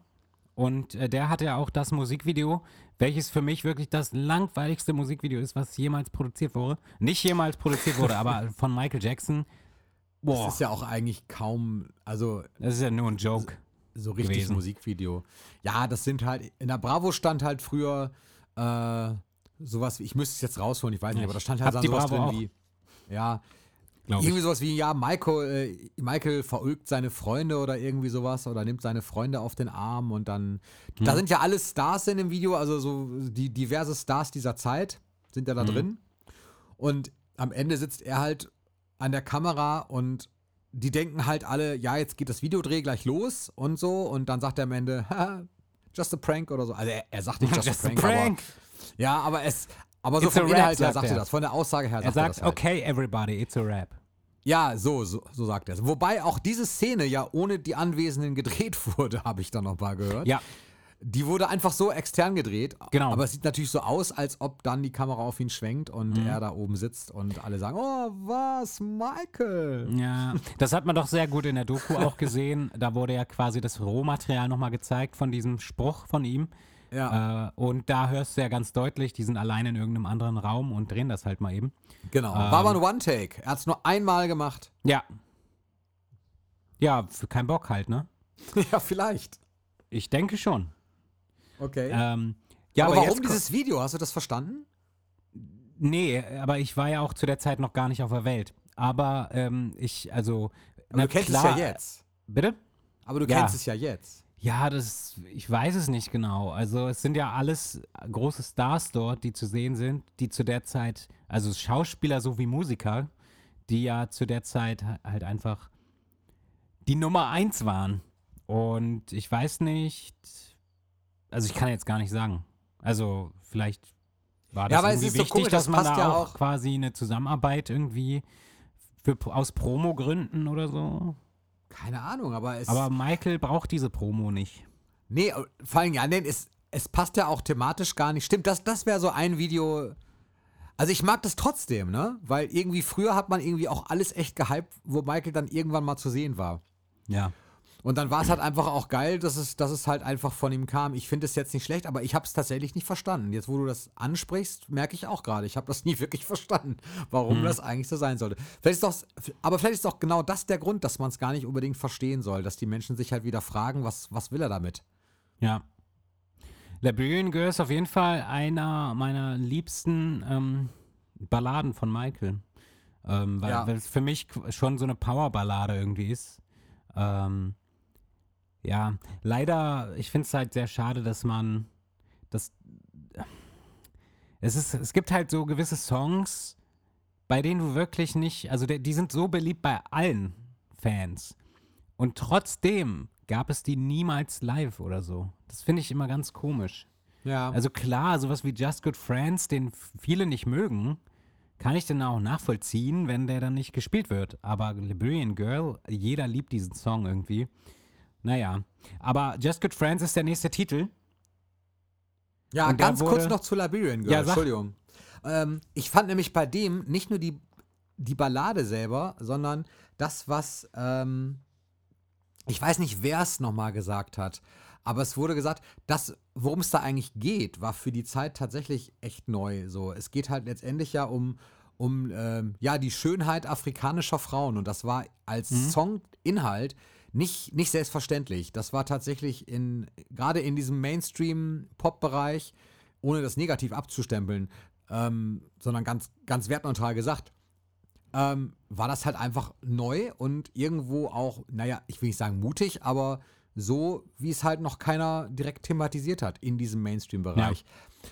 Und äh, der hat ja auch das Musikvideo, welches für mich wirklich das langweiligste Musikvideo ist, was jemals produziert wurde. Nicht jemals produziert wurde, aber (laughs) von Michael Jackson. Boah, Das ist ja auch eigentlich kaum, also das ist ja nur ein Joke. so richtig gewesen. Musikvideo. Ja, das sind halt, in der Bravo stand halt früher äh, sowas wie, ich müsste es jetzt rausholen, ich weiß nicht, aber da stand halt dann sowas drin wie, ja, Ich. irgendwie sowas wie, ja, Michael, äh, Michael verulgt seine Freunde oder irgendwie sowas oder nimmt seine Freunde auf den Arm und dann, Hm. da sind ja alle Stars in dem Video, also so die diverse Stars dieser Zeit sind ja da Mhm. drin und am Ende sitzt er halt an der Kamera und die denken halt alle, ja, jetzt geht das Videodreh gleich los und so und dann sagt er am Ende, (laughs) haha, just a prank oder so. Also er, er sagt nicht just, (laughs) Just a a prank, prank. aber ja, aber es aber so It's vom Inhalt her sagt er er. das, von der Aussage her Er sagt er sagt, das halt. okay, everybody, it's a rap. Ja, so, so, so sagt er es. Wobei auch diese Szene ja ohne die Anwesenden gedreht (laughs) wurde, habe ich dann noch mal gehört. Ja, Die wurde einfach so extern gedreht. Genau. Aber es sieht natürlich so aus, als ob dann die Kamera auf ihn schwenkt und Mhm. er da oben sitzt und alle sagen, oh, was, Michael? ja. Das hat man doch sehr gut in der Doku auch (laughs) gesehen. Da wurde ja quasi das Rohmaterial nochmal gezeigt von diesem Spruch von ihm. Ja, Äh, und da hörst du ja ganz deutlich, die sind alleine in irgendeinem anderen Raum und drehen das halt mal eben. genau. ähm, War aber ein One-Take. Er hat es nur einmal gemacht. (laughs) Ja. Ja, für keinen Bock halt, ne? ja, vielleicht. Ich denke schon. Okay. Ähm, ja, aber, aber, warum dieses Video? Hast du das verstanden? Nee, aber ich war ja auch zu der Zeit noch gar nicht auf der Welt. Aber ähm, ich, also. Aber du kennst es ja jetzt. Bitte? Aber du Ja. kennst es ja jetzt. Ja, das, ich weiß es nicht genau. Also es sind ja alles große Stars dort, die zu sehen sind, die zu der Zeit, also Schauspieler sowie Musiker, die ja zu der Zeit halt einfach die Nummer eins waren. Und ich weiß nicht, also ich kann jetzt gar nicht sagen. Also vielleicht war das Ja, irgendwie ist so wichtig, komisch, dass das man da ja auch, auch- quasi eine Zusammenarbeit irgendwie für, aus Promo-Gründen oder so. Keine Ahnung, aber es. Aber Michael braucht diese Promo nicht. Nee, äh, vor allem, ja, nee, es, es passt ja auch thematisch gar nicht. Stimmt, das, das wäre so ein Video. Also ich mag das trotzdem, ne? Weil irgendwie früher hat man irgendwie auch alles echt gehypt, wo Michael dann irgendwann mal zu sehen war. Ja. Und dann war es halt einfach auch geil, dass es, dass es halt einfach von ihm kam. Ich finde es jetzt nicht schlecht, aber ich habe es tatsächlich nicht verstanden. Jetzt, wo du das ansprichst, merke ich auch gerade, ich habe das (laughs) nie wirklich verstanden, warum das eigentlich so sein sollte. Vielleicht ist doch, aber vielleicht ist doch genau das der Grund, dass man es gar nicht unbedingt verstehen soll, dass die Menschen sich halt wieder fragen, was, was will er damit? Ja. Liberian Girl ist auf jeden Fall einer meiner liebsten ähm, Balladen von Michael. Ähm, weil, Ja. weil es für mich schon so eine Powerballade irgendwie ist. Ähm, ja, leider, ich finde es halt sehr schade, dass man das. Es, ist, es gibt halt so gewisse Songs, bei denen du wirklich nicht, also der, die sind so beliebt bei allen Fans. Und trotzdem gab es die niemals live oder so. Das finde ich immer ganz komisch. Ja. Also klar, sowas wie Just Good Friends, den viele nicht mögen, kann ich dann auch nachvollziehen, wenn der dann nicht gespielt wird. Aber Liberian Girl, jeder liebt diesen Song irgendwie. Naja, aber Just Good Friends ist der nächste Titel. Ja, Und ganz kurz noch zu Liberian Girl, Ja. Entschuldigung. Ähm, ich fand nämlich bei dem nicht nur die, die Ballade selber, sondern das, was, ähm, ich weiß nicht, wer es nochmal gesagt hat, aber es wurde gesagt, das, worum es da eigentlich geht, war für die Zeit tatsächlich echt neu. So, es geht halt letztendlich ja um, um ähm, ja, die Schönheit afrikanischer Frauen und das war als Songinhalt nicht, nicht selbstverständlich. Das war tatsächlich in, gerade in diesem Mainstream-Pop-Bereich, ohne das negativ abzustempeln, ähm, sondern ganz, ganz wertneutral gesagt, ähm, war das halt einfach neu und irgendwo auch, naja, ich will nicht sagen mutig, aber so, wie es halt noch keiner direkt thematisiert hat in diesem Mainstream-Bereich.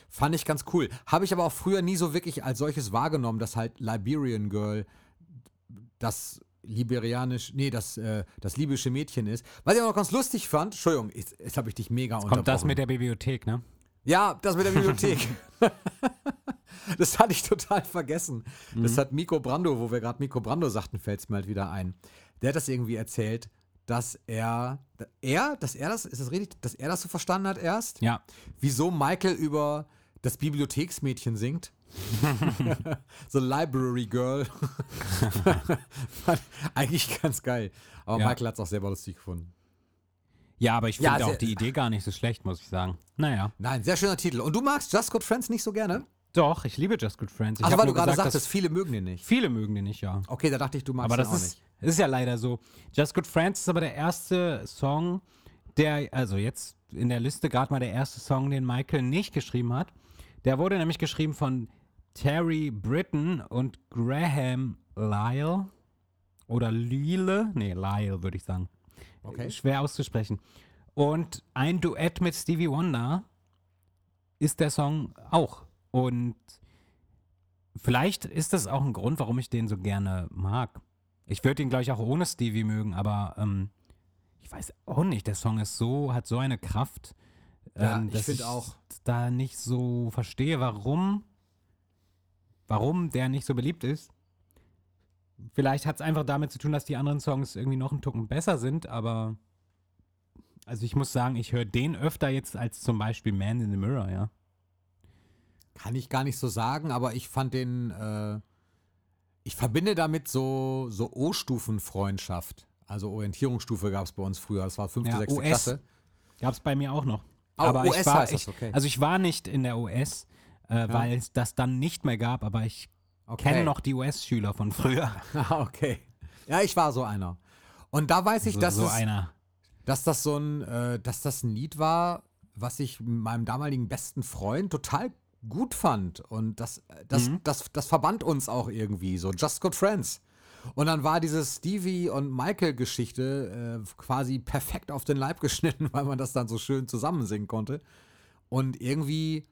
Fand ich ganz cool. Habe ich aber auch früher nie so wirklich als solches wahrgenommen, dass halt Liberian Girl das liberianisch, nee, das, äh, das libysche Mädchen ist. Was ich auch noch ganz lustig fand, Entschuldigung, jetzt, jetzt habe ich dich mega Kommt das mit der Bibliothek, ne? Ja, das mit der Bibliothek. (laughs) (laughs) das hatte ich total vergessen. Das hat Miko Brando, wo wir gerade Miko Brando sagten, fällt es mir halt wieder ein. Der hat das irgendwie erzählt, dass er, er, dass er das, ist das richtig, dass er das so verstanden hat erst? Ja. Wieso Michael über das Bibliotheksmädchen singt? (laughs) so Library Girl. (laughs) Eigentlich ganz geil. Aber Ja. Michael hat es auch selber lustig gefunden. Ja, aber ich Ja, finde sehr- auch die Idee gar nicht so schlecht, muss ich sagen. Naja. Nein, sehr schöner Titel. Und du magst Just Good Friends nicht so gerne? Doch, ich liebe Just Good Friends. Ich hab weil du gerade gesagt, sagtest, viele mögen den nicht. viele mögen den nicht, ja. Okay, da dachte ich, du magst Aber den das auch ist, nicht. ist ja leider so. Just Good Friends ist aber der erste Song, der, also jetzt in der Liste gerade mal der erste Song, den Michael nicht geschrieben hat. Der wurde nämlich geschrieben von Terry Britton und Graham Lyle. Oder Lyle? Nee, Lyle würde ich sagen. Okay. Schwer auszusprechen. Und ein Duett mit Stevie Wonder ist der Song auch. Und vielleicht ist das auch ein Grund, warum ich den so gerne mag. Ich würde ihn, glaube ich, auch ohne Stevie mögen, aber ähm, ich weiß auch nicht. Der Song ist so, hat so eine Kraft, Ja, ähm, ich dass find auch. da nicht so verstehe, warum, warum der nicht so beliebt ist. Vielleicht hat es einfach damit zu tun, dass die anderen Songs irgendwie noch einen Tucken besser sind, aber also ich muss sagen, ich höre den öfter jetzt als zum Beispiel Man in the Mirror, ja. Kann ich gar nicht so sagen, aber ich fand den, äh, ich verbinde damit so, so O-Stufen-Freundschaft. Also Orientierungsstufe gab es bei uns früher. Das war fünfte, Ja, sechste OS. Klasse. Gab es bei mir auch noch. Oh, aber OS ich war, heißt das, ich, okay. Also ich war nicht in der OS, äh, weil es das dann nicht mehr gab, aber ich Okay. kenne noch die US-Schüler von früher. (laughs) Ah, okay. Ja, ich war so einer. Und da weiß ich, so, dass, so es, dass das so ein, äh, dass das ein Lied war, was ich meinem damaligen besten Freund total gut fand. Und das, das, Mhm. das, das verband uns auch irgendwie, so Just Good Friends. Und dann war diese Stevie und Michael-Geschichte äh, quasi perfekt auf den Leib (laughs) geschnitten, weil man das dann so schön zusammen singen konnte. Und irgendwie,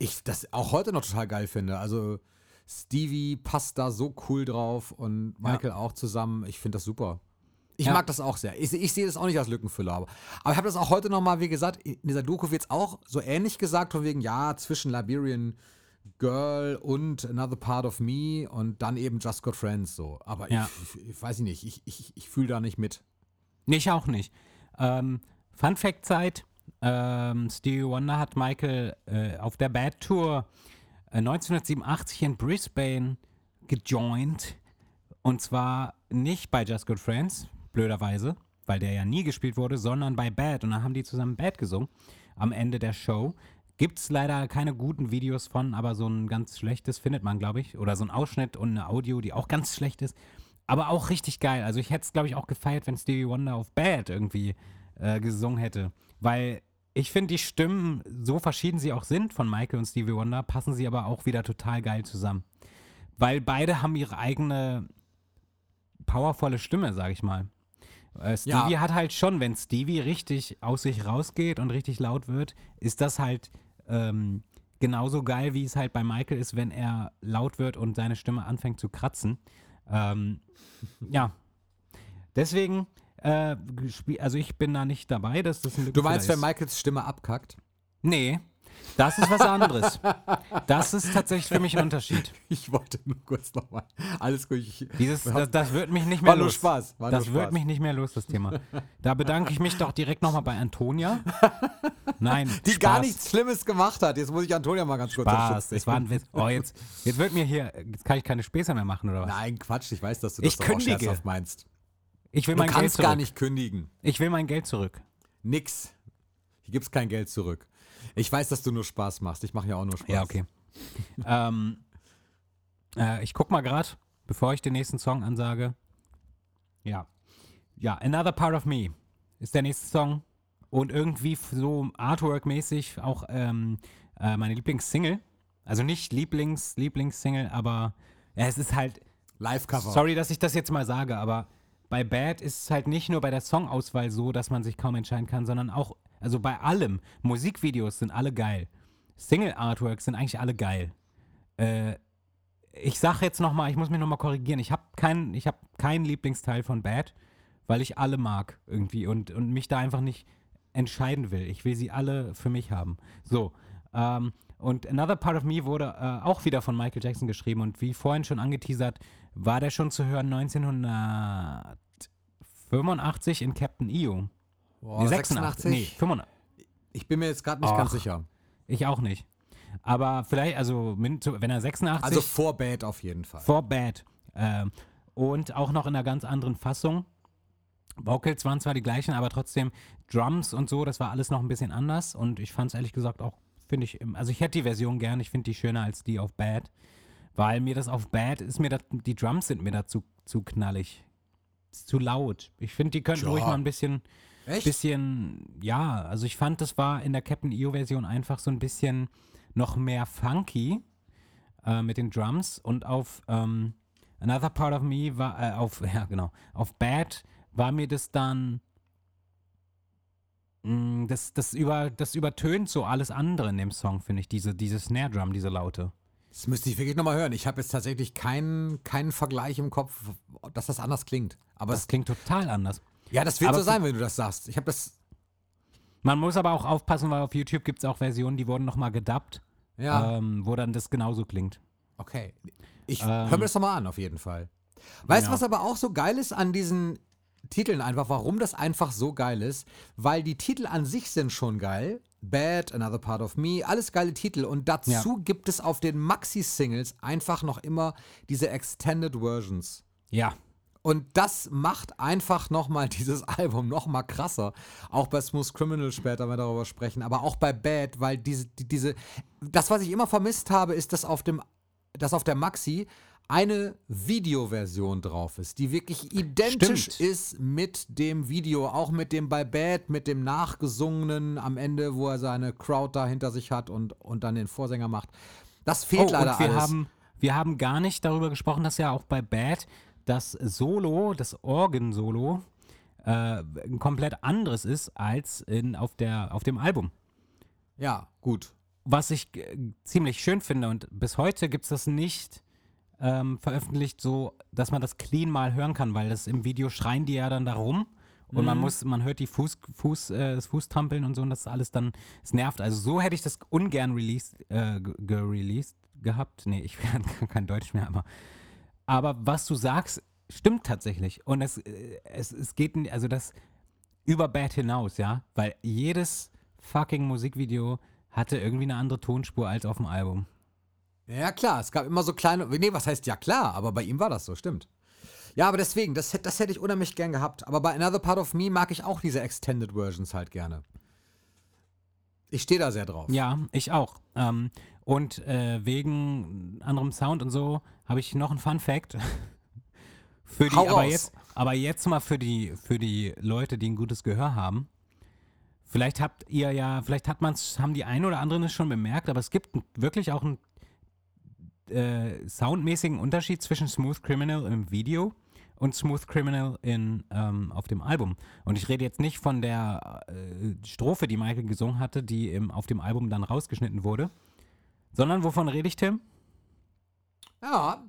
ich das auch heute noch total geil finde. Also Stevie passt da so cool drauf und Michael auch zusammen. Ich finde das super. Ich Ja. mag das auch sehr. Ich, ich sehe das auch nicht als Lückenfüller. Aber, aber ich habe das auch heute nochmal, wie gesagt, in dieser Doku wird es auch so ähnlich gesagt, von wegen, ja, zwischen Liberian Girl und Another Part of Me und dann eben Just Got Friends so. Aber Ja. ich, ich, ich weiß nicht, ich, ich, ich fühle da nicht mit. Ich auch nicht. Ähm, Fun Fact Zeit: ähm, Stevie Wonder hat Michael äh, auf der Bad Tour äh, 1987 in Brisbane gejoint. Und zwar nicht bei Just Good Friends, blöderweise, weil der ja nie gespielt wurde, sondern bei Bad. Und dann haben die zusammen Bad gesungen am Ende der Show. Gibt es leider keine guten Videos von, aber so ein ganz schlechtes findet man, glaube ich. Oder so ein Ausschnitt und eine Audio, die auch ganz schlecht ist. Aber auch richtig geil. Also ich hätte es, glaube ich, auch gefeiert, wenn Stevie Wonder auf Bad irgendwie äh, gesungen hätte. Weil ich finde, die Stimmen, so verschieden sie auch sind von Michael und Stevie Wonder, passen sie aber auch wieder total geil zusammen. Weil beide haben ihre eigene powervolle Stimme, sag ich mal. Äh, Stevie Ja. hat halt schon, wenn Stevie richtig aus sich rausgeht und richtig laut wird, ist das halt ähm, genauso geil, wie es halt bei Michael ist, wenn er laut wird und seine Stimme anfängt zu kratzen. Ähm, ja. Deswegen, äh, also ich bin da nicht dabei, dass das ein Du meinst, wenn ist. Michaels Stimme abkackt? Nee, das ist was anderes. das ist tatsächlich für mich ein Unterschied. (laughs) Ich wollte nur kurz nochmal. Alles gut. Ich, Dieses, das, das wird mich nicht mehr War nur los. Spaß, war das nur wird Spaß. mich nicht mehr los, das Thema. Da bedanke ich mich doch direkt nochmal bei Antonia. (laughs) Nein, die Spaß, gar nichts Schlimmes gemacht hat. Jetzt muss ich Antonia mal ganz kurz Spaß. Das war ein Witz. Oh, jetzt, jetzt wird mir hier, jetzt kann ich keine Späße mehr machen, oder was? Nein, Quatsch. Ich weiß, dass du das Ich doch auch scherzhaft meinst. Ich will Du mein Geld kannst zurück. gar nicht kündigen. Ich will mein Geld zurück. Nix. Hier gibt's kein Geld zurück. Ich weiß, dass du nur Spaß machst. Ich mache ja auch nur Spaß. Ja, okay. (laughs) ähm, äh, ich guck mal gerade, bevor ich den nächsten Song ansage. Ja. Ja, Another Part of Me ist der nächste Song. Und irgendwie so Artwork-mäßig auch ähm, äh, meine Lieblingssingle. Also nicht Lieblings, Lieblingssingle, aber ja, es ist halt, Live-Cover. sorry, dass ich das jetzt mal sage, aber bei Bad ist es halt nicht nur bei der Songauswahl so, dass man sich kaum entscheiden kann, sondern auch, also bei allem. Musikvideos sind alle geil. Single-Artworks sind eigentlich alle geil. Äh, ich sage jetzt nochmal, ich muss mich nochmal korrigieren. Ich habe keinen hab keinen Lieblingsteil von Bad, weil ich alle mag irgendwie und, und mich da einfach nicht entscheiden will. Ich will sie alle für mich haben. So. Ähm, und Another Part of Me wurde äh, auch wieder von Michael Jackson geschrieben und wie vorhin schon angeteasert, war der schon zu hören 1985 in Captain EO. Boah, Nee, 86. Nee, 85. Ich bin mir jetzt gerade nicht Ach. ganz sicher. Ich auch nicht. Aber vielleicht, also wenn er 86 Also vor Bad auf jeden Fall. For Bad. Ähm, und auch noch in einer ganz anderen Fassung. Vocals waren zwar die gleichen, aber trotzdem Drums und so, das war alles noch ein bisschen anders. Und ich fand es ehrlich gesagt auch, finde ich, also ich hätte die Version gern, ich finde die schöner als die auf Bad. Weil mir das auf Bad ist mir das, die Drums sind mir da zu, knallig. Ist zu laut. Ich finde, die könnten Ja. ruhig mal ein bisschen, Echt? bisschen, ja, also ich fand, das war in der Captain EO Version einfach so ein bisschen noch mehr funky äh, mit den Drums und auf ähm, Another Part of Me war, äh, auf, (laughs) ja genau, auf Bad war mir das dann, das, das, über, das übertönt so alles andere in dem Song, finde ich, diese, diese Snare Drum, diese Laute. Das müsste ich wirklich nochmal hören. Ich habe jetzt tatsächlich keinen, keinen Vergleich im Kopf, dass das anders klingt. Aber Das es, klingt total anders. ja, das wird aber so sein, wenn du das sagst. Ich habe das, Man muss aber auch aufpassen, weil auf YouTube gibt es auch Versionen, die wurden nochmal gedubbt, ja, ähm, wo dann das genauso klingt. okay. Ich ähm, höre mir das nochmal an, auf jeden Fall. Weißt du, Ja. was aber auch so geil ist an diesen Titeln einfach, warum das einfach so geil ist? Weil die Titel an sich sind schon geil. Bad, Another Part of Me, alles geile Titel. Und dazu gibt es auf den Maxi-Singles einfach noch immer diese Extended Versions. Ja, Und das macht einfach nochmal (laughs) dieses Album nochmal krasser. Auch bei Smooth Criminal später, wenn wir darüber sprechen, aber auch bei Bad, weil diese, die, diese, das, was ich immer vermisst habe, ist, dass auf dem, dass auf der Maxi eine Videoversion drauf ist, die wirklich identisch Stimmt. ist mit dem Video, auch mit dem bei Bad, mit dem nachgesungenen am Ende, wo er seine Crowd da hinter sich hat und, und dann den Vorsänger macht. Das fehlt oh, leider und wir alles. haben, wir haben gar nicht darüber gesprochen, dass ja auch bei Bad das Solo, das Orgensolo, äh, ein komplett anderes ist als in, auf, der, auf dem Album. ja, gut. Was ich äh, ziemlich schön finde und bis heute gibt es das nicht ähm, veröffentlicht, so dass man das clean mal hören kann, weil das im Video schreien die ja dann da rum und man muss, man hört die Fuß, Fuß, äh, das Fußtrampeln und so und das ist alles dann, es nervt. Also so hätte ich das ungern released, äh, ge- gereleased gehabt. Nee, ich (laughs) kann kein Deutsch mehr, aber aber was du sagst, stimmt tatsächlich. Und es, äh, es, es geht, also das über Bad hinaus, ja, weil jedes fucking Musikvideo hatte irgendwie eine andere Tonspur als auf dem Album. Ja, klar, es gab immer so kleine. Nee, was heißt ja klar, aber bei ihm war das so, stimmt. Ja, aber deswegen, das, hätt- das hätte ich unheimlich gern gehabt. Aber bei Another Part of Me mag ich auch diese Extended Versions halt gerne. Ich stehe da sehr drauf. Ja, ich auch. Ähm, und äh, wegen anderem Sound und so habe ich noch einen Fun Fact. (laughs) für die, Hau aber raus. jetzt, aber jetzt mal für die, für die Leute, die ein gutes Gehör haben. Vielleicht habt ihr ja, vielleicht hat man's, haben die einen oder anderen es schon bemerkt, aber es gibt n- wirklich auch einen äh, soundmäßigen Unterschied zwischen Smooth Criminal im Video und Smooth Criminal in, ähm, auf dem Album. Und ich rede jetzt nicht von der äh, Strophe, die Michael gesungen hatte, die im, auf dem Album dann rausgeschnitten wurde, sondern wovon rede ich, Tim? Ja.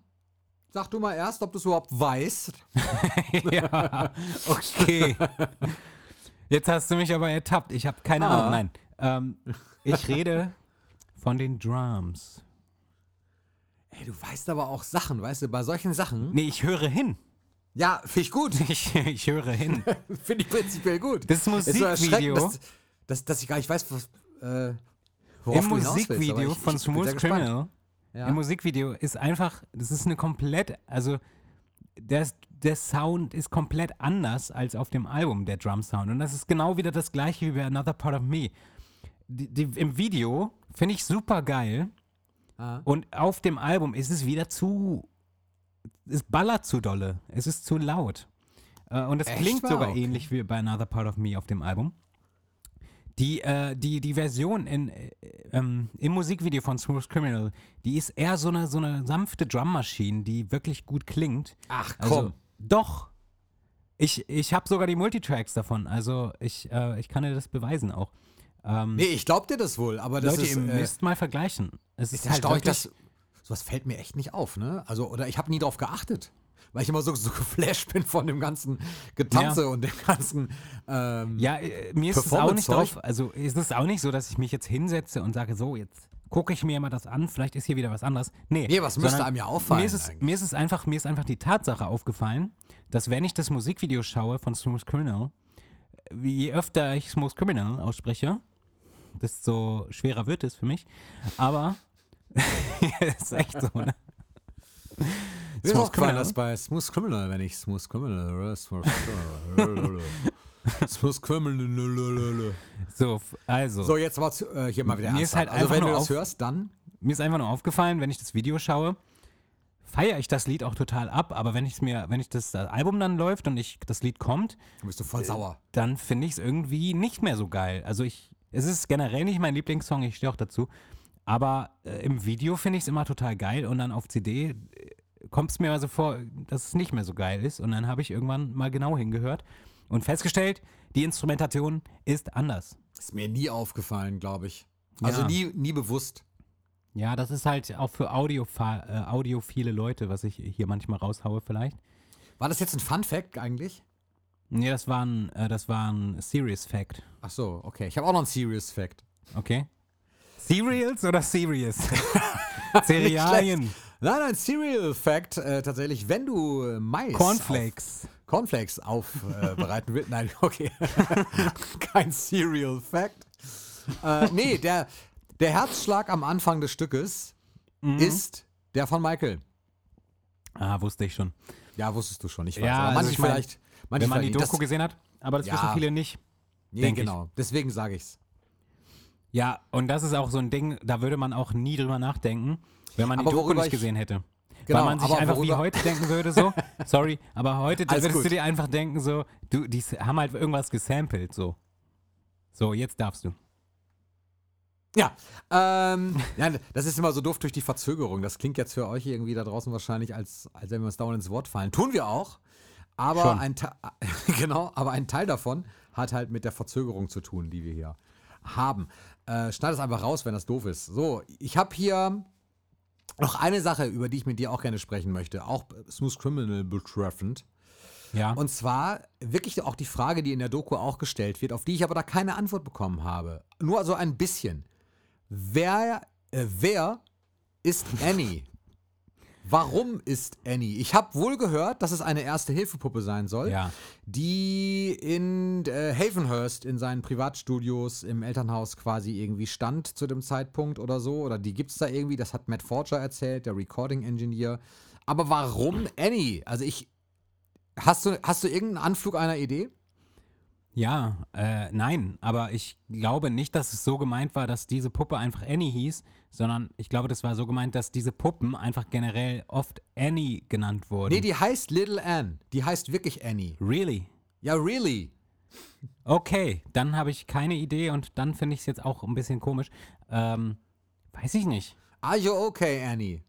Sag du mal erst, ob du es überhaupt weißt. (laughs) ja, okay. Jetzt hast du mich aber ertappt. Ich habe keine Ah. Ahnung. Nein. Ähm, ich rede von den Drums. Ey, du weißt aber auch Sachen, weißt du, bei solchen Sachen. Nee, ich höre hin. Ja, finde ich gut. (laughs) Ich, ich höre hin. (laughs) finde ich prinzipiell gut. Das ist so Musikvideo, dass, dass, dass ich gar nicht weiß, was. Äh, worauf im du hinaus willst, Musikvideo ich- von ich Smooth. Criminal, Ja. im Musikvideo ist einfach, das ist eine komplett, also der, der Sound ist komplett anders als auf dem Album, der Drum Sound. Und das ist genau wieder das gleiche wie bei Another Part of Me. Die, die, Im Video finde ich super geil. Ah. Und auf dem Album ist es wieder zu. Es ballert zu dolle. Es ist zu laut. Äh, und es Echt klingt sogar Okay. ähnlich wie bei Another Part of Me auf dem Album. Die, äh, die, die Version in, äh, ähm, im Musikvideo von Smooth Criminal, die ist eher so eine, so eine sanfte Drummaschine, die wirklich gut klingt. Ach Also, komm. doch. Ich, ich habe sogar die Multitracks davon. Also ich, äh, ich kann dir das beweisen auch. Ähm, nee, ich glaub dir das wohl, aber das Leute, ist. ihr äh, müsst mal vergleichen. Es ist, ist halt wirklich, dass sowas fällt mir echt nicht auf, ne? Also, oder ich habe nie drauf geachtet. Weil ich immer so, so geflasht bin von dem ganzen Getanze Ja. und dem ganzen. Ähm, Ja, äh, mir ist es auch nicht drauf. Also ist es auch nicht so, dass ich mich jetzt hinsetze und sage, so, jetzt gucke ich mir mal das an, vielleicht ist hier wieder was anderes. Nee, Nee, was müsste einem ja auffallen Mir ist, es, mir ist es einfach, mir ist einfach die Tatsache aufgefallen, dass wenn ich das Musikvideo schaue von Smooth Criminal, wie je öfter ich Smooth Criminal ausspreche, desto schwerer wird es für mich. Aber (laughs) ist echt so, ne? Smooth aufgefallen, Criminal. bei Smooth Criminal, wenn ich Smooth Criminal, Smooth Criminal, Smooth Criminal. So, also. So, jetzt war äh, hier mal wieder Mir ist halt Also, wenn du das hörst, dann. mir ist einfach nur aufgefallen, wenn ich das Video schaue, feiere ich das Lied auch total ab, aber wenn ich mir, wenn ich das, das Album dann läuft und ich das Lied kommt, Dann bist du voll sauer. dann finde ich es irgendwie nicht mehr so geil. Also ich, es ist generell nicht mein Lieblingssong, ich stehe auch dazu, aber äh, im Video finde ich es immer total geil und dann auf CD kommt es mir also vor, dass es nicht mehr so geil ist und dann habe ich irgendwann mal genau hingehört und festgestellt, die Instrumentation ist anders. Ist mir nie aufgefallen, glaube ich. Also Ja. nie, nie bewusst. Ja, das ist halt auch für Audiofa äh, audiophile Leute, was ich hier manchmal raushaue vielleicht. War das jetzt ein Fun Fact eigentlich? Nee, das war ein, äh, das war ein Serious Fact. Ach so, okay. Ich habe auch noch einen Serious Fact. Okay? Cereals oder Serious? (laughs) Cerealien. Nein, nein, Cereal Fact äh, tatsächlich, wenn du äh, Mais Cornflakes. auf, Cornflakes aufbereiten willst. Nein, okay. (laughs) Kein Cereal Fact. Äh, nee, der, der Herzschlag am Anfang des Stückes Mhm. ist der von Michael. Ah, wusste ich schon. Ja, wusstest du schon. Ich weiß. Ja, also manche ich mein, vielleicht. Manche Wenn man die Doku gesehen hat, aber das Ja. wissen viele nicht. Nee, denk ich. genau. Deswegen sage ich's. Ja, und das ist auch so ein Ding, da würde man auch nie drüber nachdenken, wenn man die Aber Doku nicht ich- gesehen hätte. Genau, Weil man sich einfach wie worüber- heute denken würde, so, (laughs) sorry, aber heute Alles würdest gut. du dir einfach denken, so, du, die haben halt irgendwas gesampelt, so. So, jetzt darfst du. Ja, ähm, (laughs) ja, das ist immer so doof durch die Verzögerung. Das klingt jetzt für euch irgendwie da draußen wahrscheinlich, als, als wenn wir uns dauernd ins Wort fallen. Tun wir auch. Aber Schon. ein, (laughs) genau, aber ein Teil davon hat halt mit der Verzögerung zu tun, die wir hier haben. Äh, schneid es einfach raus, wenn das doof ist. So, ich habe hier noch eine Sache, über die ich mit dir auch gerne sprechen möchte, auch Smooth Criminal betreffend. Ja. Und zwar wirklich auch die Frage, die in der Doku auch gestellt wird, auf die ich aber da keine Antwort bekommen habe. Nur so ein bisschen. Wer, äh, wer ist Annie? Warum ist Annie? Ich habe wohl gehört, dass es eine Erste-Hilfe-Puppe sein soll, Ja. die in äh, Havenhurst in seinen Privatstudios im Elternhaus quasi irgendwie stand zu dem Zeitpunkt oder so. Oder die gibt es da irgendwie, das hat Matt Forger erzählt, der Recording-Engineer. Aber warum Annie? Also ich. Hast du, hast du irgendeinen Anflug einer Idee? Ja, äh, nein, aber ich glaube nicht, dass es so gemeint war, dass diese Puppe einfach Annie hieß, sondern ich glaube, das war so gemeint, dass diese Puppen einfach generell oft Annie genannt wurden. Nee, die heißt Little Anne. Die heißt wirklich Annie. really? Ja, really. Okay, dann habe ich keine Idee und dann finde ich es jetzt auch ein bisschen komisch. Ähm, weiß ich nicht. Are you okay, Annie?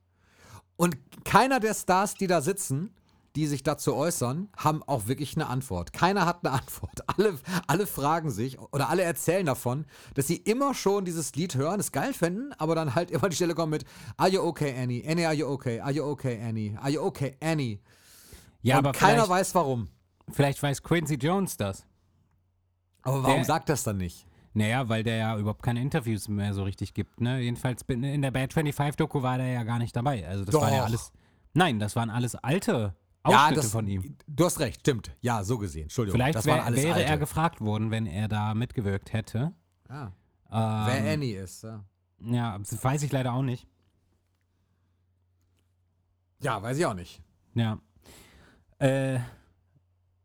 Und keiner der Stars, die da sitzen, die sich dazu äußern, haben auch wirklich eine Antwort. Keiner hat eine (laughs) Antwort. Alle, alle fragen sich oder alle erzählen davon, dass sie immer schon dieses Lied hören, es geil finden, aber dann halt (laughs) immer die Stelle kommen mit Are you okay, Annie? Annie, are you okay? Are you okay, Annie? Are you okay, Annie? Ja, Und aber keiner weiß warum. vielleicht weiß Quincy Jones das. Aber warum Der- sagt das dann nicht? Naja, weil der ja überhaupt keine Interviews mehr so richtig gibt, ne? Jedenfalls in der Bad 25-Doku war der ja gar nicht dabei. Also das war ja Doch. alles. Nein, das waren alles alte Ja, Ausschnitte das, von ihm. du hast recht, stimmt. Ja, so gesehen. Entschuldigung. Vielleicht wär, wäre alte. er gefragt worden, wenn er da mitgewirkt hätte. Ah, Ähm, wer Annie ist. Ja. Ja, das weiß ich leider auch nicht. ja, weiß ich auch nicht. Ja. Äh,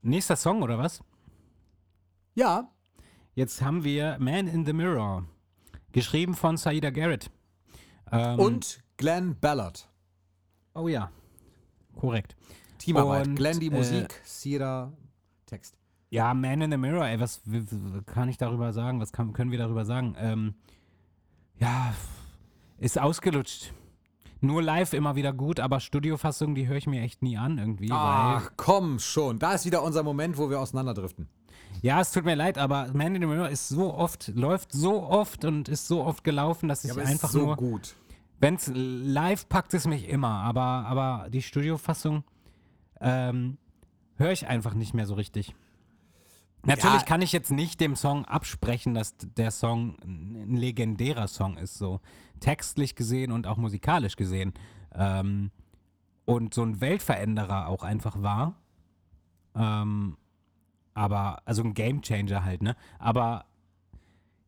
nächster Song oder was? Ja, Jetzt haben wir Man in the Mirror, geschrieben von Saida Garrett. Ähm, und Glenn Ballard. Oh ja, korrekt. Teamarbeit. Und, Glenn die äh, Musik, Sierra Text. Ja, Man in the Mirror, ey, was kann ich darüber sagen? Was kann, können wir darüber sagen? Ähm, ja, ist ausgelutscht. Nur live immer wieder gut, aber Studiofassungen, die höre ich mir echt nie an irgendwie. Ach, komm schon. Da ist wieder unser Moment, wo wir auseinanderdriften. ja, es tut mir leid, aber Man in the Mirror ist so oft, läuft so oft und ist so oft gelaufen, dass ich Ja, einfach ist so nur. gut. Wenn's live packt es mich immer, aber, aber die Studiofassung ähm, höre ich einfach nicht mehr so richtig. Natürlich Ja. kann ich jetzt nicht dem Song absprechen, dass der Song ein legendärer Song ist, so textlich gesehen und auch musikalisch gesehen. Ähm, und so ein Weltveränderer auch einfach war. Ähm, aber, also ein Gamechanger halt, ne? Aber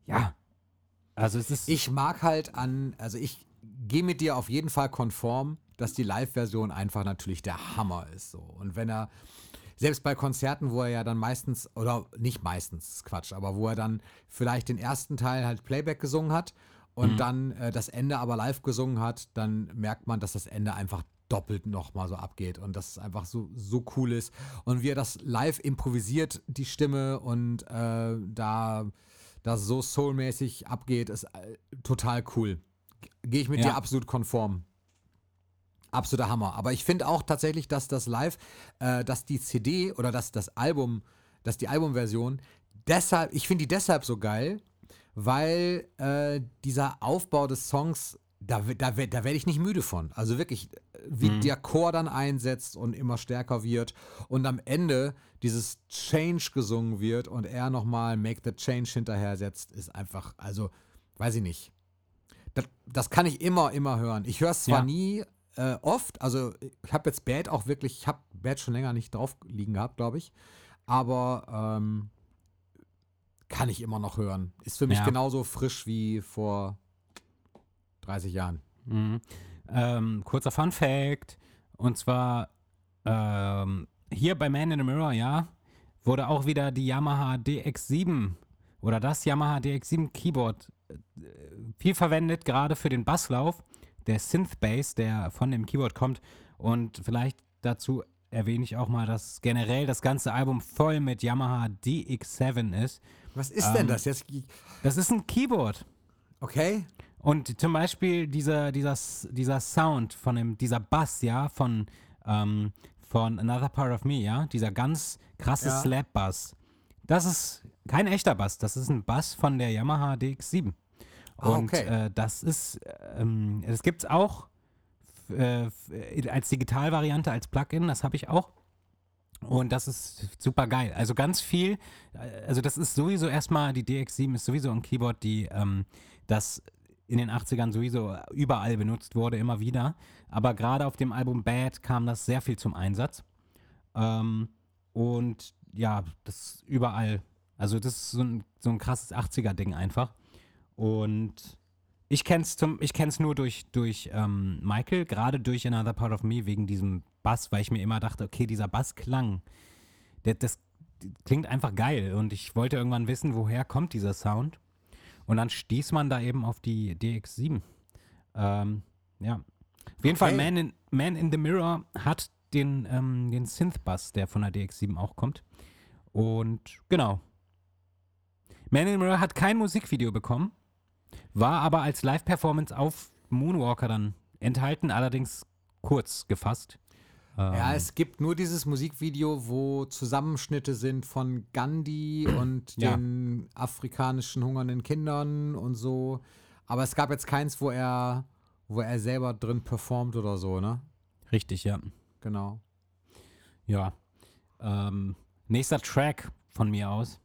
ja, also es ist. Ich mag halt an, also ich gehe mit dir auf jeden Fall konform, dass die Live-Version einfach natürlich der Hammer ist. So. Und wenn er, selbst bei Konzerten, wo er ja dann meistens, oder nicht meistens, das ist Quatsch, aber wo er dann vielleicht den ersten Teil halt Playback gesungen hat und dann äh, das Ende aber live gesungen hat, dann merkt man, dass das Ende einfach doppelt nochmal so abgeht und dass es einfach so, so cool ist. Und wie er das live improvisiert, die Stimme und äh, da das so soulmäßig abgeht, ist äh, total cool. Gehe ich mit Ja. dir absolut konform. Absoluter Hammer. Aber ich finde auch tatsächlich, dass das Live, äh, dass die CD oder dass das Album, dass die Albumversion, deshalb, ich finde die deshalb so geil, weil äh, dieser Aufbau des Songs, da, da, da werde ich nicht müde von. Also wirklich, äh, wie der Chor dann einsetzt und immer stärker wird und am Ende dieses Change gesungen wird und er nochmal Make the Change hinterher setzt, ist einfach, also, weiß ich nicht. Das, das kann ich immer, immer hören. Ich höre es zwar Ja. nie äh, oft, also ich habe jetzt Bad auch wirklich, ich habe Bad schon länger nicht drauf liegen gehabt, glaube ich. Aber ähm, kann ich immer noch hören. Ist für mich Ja. genauso frisch wie vor 30 Jahren. Mhm. Ähm, kurzer Fun Fact. Und zwar ähm, hier bei Man in the Mirror, ja, wurde auch wieder die Yamaha DX7 oder das Yamaha DX7 Keyboard äh, viel verwendet, gerade für den Basslauf, der Synth Bass, der von dem Keyboard kommt. Und vielleicht dazu erwähne ich auch mal, dass generell das ganze Album voll mit Yamaha DX7 ist. Was ist denn Ähm, das jetzt? Das ist ein Keyboard. Okay. Und zum Beispiel dieser, dieser, dieser Sound von dem, dieser Bass, ja, von, ähm, von Another Part of Me, ja, dieser ganz krasse Ja. Slap-Bass. Das ist kein echter Bass, das ist ein Bass von der Yamaha DX7. Ah, Und okay. äh, das ist, ähm, das gibt's auch f- äh, f- als Digitalvariante, als Plugin, das habe ich auch. Und das ist super geil. Also ganz viel, äh, also das ist sowieso erstmal, die DX7 ist sowieso ein Keyboard, die ähm, das in den 80ern sowieso überall benutzt wurde, immer wieder. Aber gerade auf dem Album Bad kam das sehr viel zum Einsatz. Ähm, und ja, das überall. Also das ist so ein, so ein krasses 80er-Ding einfach. Und ich kenn's zum, ich kenn's nur durch, durch ähm, Michael, gerade durch Another Part of Me, wegen diesem Bass, weil ich mir immer dachte, okay, dieser Bassklang, der, das klingt einfach geil. Und ich wollte irgendwann wissen, woher kommt dieser Sound. Und dann stieß man da eben auf die DX7. Ähm, ja. Auf jeden Fall, Okay. Man in, Man in the Mirror hat den, ähm, den Synth-Bass, der von der DX7 auch kommt. Und genau. Man in the Mirror hat kein Musikvideo bekommen, war aber als Live-Performance auf Moonwalker dann enthalten, allerdings kurz gefasst. Ähm, Ja, es gibt nur dieses Musikvideo, wo Zusammenschnitte sind von Gandhi (clears throat) und Ja. den afrikanischen hungernden Kindern und so. Aber es gab jetzt keins, wo er, wo er selber drin performt oder so, ne? richtig, ja. Genau. Ja. Ähm, nächster Track von mir aus.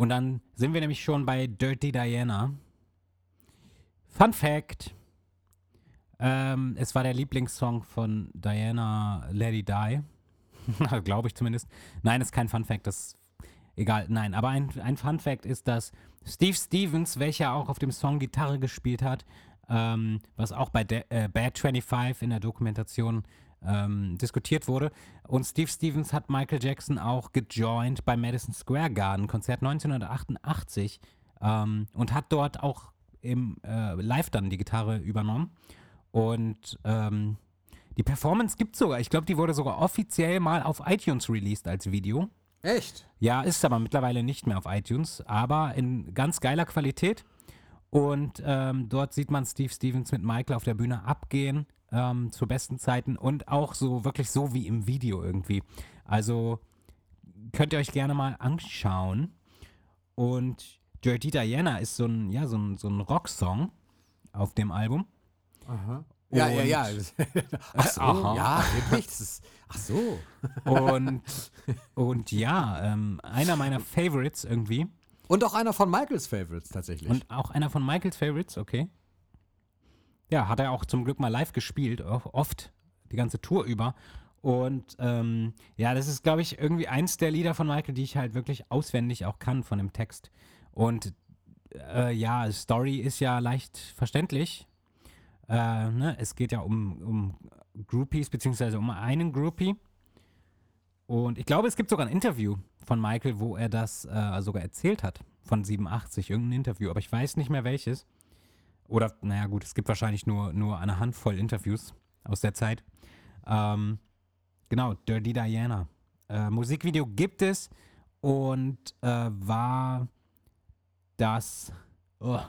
Und dann sind wir nämlich schon bei Dirty Diana. Fun Fact: ähm, Es war der Lieblingssong von Diana Lady Die. (laughs) Glaube ich zumindest. Nein, ist kein Fun Fact, das egal. Nein, aber ein, ein Fun Fact ist, dass Steve Stevens, welcher auch auf dem Song Gitarre gespielt hat, ähm, was auch bei De äh, Bad 25 in der Dokumentation ähm, diskutiert wurde. Und Steve Stevens hat Michael Jackson auch gejoint beim Madison Square Garden Konzert 1988 ähm, und hat dort auch im äh, Live dann die Gitarre übernommen. Und ähm, die Performance gibt sogar. Ich glaube, die wurde sogar offiziell mal auf iTunes released als Video. Echt? Ja, ist aber mittlerweile nicht mehr auf iTunes, aber in ganz geiler Qualität. Und ähm, dort sieht man Steve Stevens mit Michael auf der Bühne abgehen ähm, zu besten Zeiten und auch so wirklich so wie im Video irgendwie. Also könnt ihr euch gerne mal anschauen. Und Dirty Diana ist so ein, ja, so ein, so ein Rocksong auf dem Album. Ja, ja, Und- ja. (laughs) Ach so, aha. ja, ist, ach so. Und, (laughs) und ja, ähm, einer meiner Favorites irgendwie. Und auch einer von Michaels Favorites tatsächlich. Und auch einer von Michaels Favorites, okay. Ja, hat er auch zum Glück mal live gespielt, oft, die ganze Tour über. Und ähm, ja, das ist, glaube ich, irgendwie eins der Lieder von Michael, die ich halt wirklich auswendig auch kann von dem Text. Und äh, ja, Story ist ja leicht verständlich. Äh, ne? Es geht ja um, um Groupies, beziehungsweise um einen Groupie. Und ich glaube, es gibt sogar ein Interview von Michael, wo er das äh, sogar erzählt hat. Von 87, irgendein Interview. Aber ich weiß nicht mehr welches. Oder, naja, gut, es gibt wahrscheinlich nur, nur eine Handvoll Interviews aus der Zeit. Ähm, genau, Dirty Diana. Äh, Musikvideo gibt es und äh, war das oh,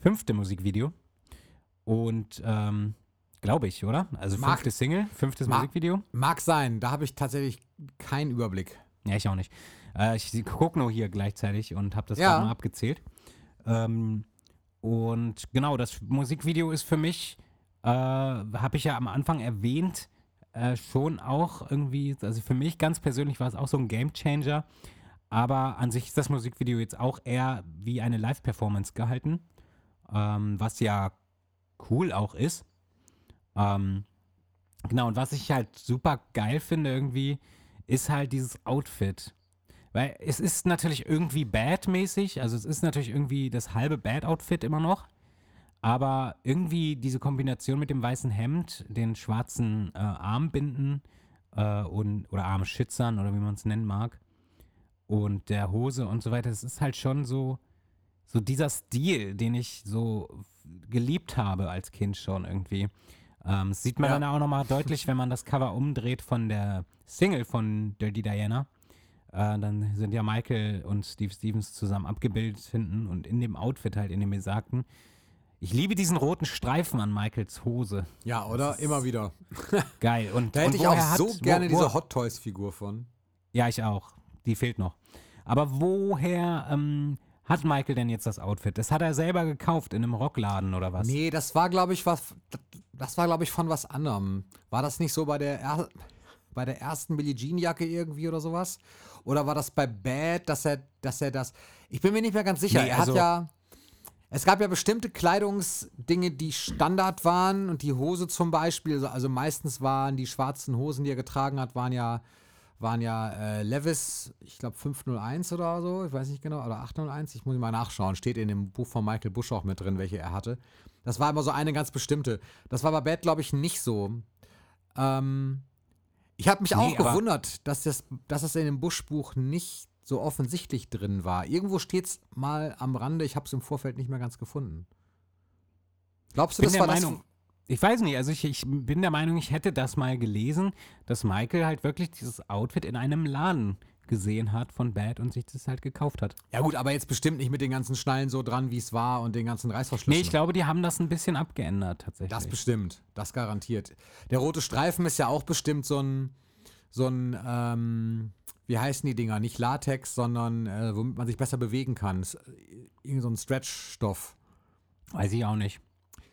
fünfte Musikvideo. Und ähm, glaube ich, oder? Also Mag- fünfte Single, fünftes Mag- Musikvideo. Mag sein, da habe ich tatsächlich keinen Überblick. Ja, ich auch nicht. Äh, ich gucke nur hier gleichzeitig und habe das Ja. mal abgezählt. Ähm, und genau, das Musikvideo ist für mich, äh, habe ich ja am Anfang erwähnt, äh, schon auch irgendwie, also für mich ganz persönlich war es auch so ein Game Changer. Aber an sich ist das Musikvideo jetzt auch eher wie eine Live-Performance gehalten, ähm, was ja cool auch ist. Ähm, genau, und was ich halt super geil finde irgendwie, ist halt dieses Outfit. Weil es ist natürlich irgendwie Bad-mäßig, also es ist natürlich irgendwie das halbe Bad-Outfit immer noch. Aber irgendwie diese Kombination mit dem weißen Hemd, den schwarzen äh, Armbinden äh, und, oder Armschützern oder wie man es nennen mag und der Hose und so weiter, das ist halt schon so, so dieser Stil, den ich so geliebt habe als Kind schon irgendwie. Ähm, das sieht man Ja. dann auch nochmal deutlich, wenn man das Cover umdreht von der Single von Dirty Diana. Äh, dann sind ja Michael und Steve Stevens zusammen abgebildet hinten und in dem Outfit halt, in dem besagten. Ich liebe diesen roten Streifen an Michaels Hose. Ja, oder? Immer wieder. (laughs) Geil. Und, Da hätte und ich auch hat- so gerne wo, wo, diese Hot Toys-Figur von. Ja, ich auch. Die fehlt noch. Aber woher ähm, hat Michael denn jetzt das Outfit? Das hat er selber gekauft in einem Rockladen oder was? Nee, das war, glaube ich, was. Das war, glaube ich, von was anderem. War das nicht so bei der, er, bei der ersten Billie Jean-Jacke irgendwie oder sowas? Oder war das bei Bad, dass er, dass er das. Ich bin mir nicht mehr ganz sicher. Nee, er also- hat ja. Es gab ja bestimmte Kleidungsdinge, die Standard waren und die Hose zum Beispiel, also- meistens waren die schwarzen Hosen, die er getragen hat, waren ja, waren ja äh, Levis, ich glaube 501 oder so, ich weiß nicht genau, oder 801, ich muss mal nachschauen, steht in dem Buch von Michael Bush auch mit drin, welche er hatte. Das war immer so eine ganz bestimmte. Das war bei Bad, glaube ich, nicht so. Ähm, ich habe mich Nee, auch gewundert, dass das, dass das in dem Bush-Buch nicht so offensichtlich drin war. Irgendwo steht es mal am Rande, ich habe es im Vorfeld nicht mehr ganz gefunden. Glaubst du, bin das der war Meinung, ich weiß nicht, also ich, ich bin der Meinung, ich hätte das mal gelesen, dass Michael halt wirklich dieses Outfit in einem Laden gesehen hat von Bad und sich das halt gekauft hat. Ja gut, aber jetzt bestimmt nicht mit den ganzen Schnallen so dran, wie es war und den ganzen Reißverschlüssen. Nee, ich glaube, die haben das ein bisschen abgeändert tatsächlich. Das bestimmt, das garantiert. Der rote Streifen ist ja auch bestimmt so ein, so ein, ähm, wie heißen die Dinger? Nicht Latex, sondern äh, womit man sich besser bewegen kann. Ist, äh, Irgend so ein Stretchstoff. weiß ich auch nicht.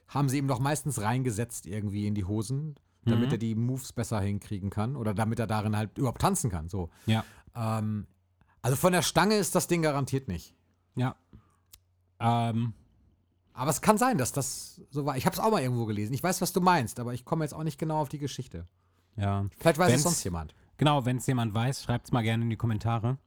Haben sie ihm doch meistens reingesetzt irgendwie in die Hosen, damit Mhm. er die Moves besser hinkriegen kann oder damit er darin halt überhaupt tanzen kann. So. Ja. Ähm, also von der Stange ist das Ding garantiert nicht. Ja. Ähm, Aber es kann sein, dass das so war. Ich habe es auch mal irgendwo gelesen. Ich weiß, was du meinst, aber ich komme jetzt auch nicht genau auf die Geschichte. ja. Vielleicht weiß es sonst jemand. Genau, wenn es jemand weiß, schreibt es mal gerne in die Kommentare.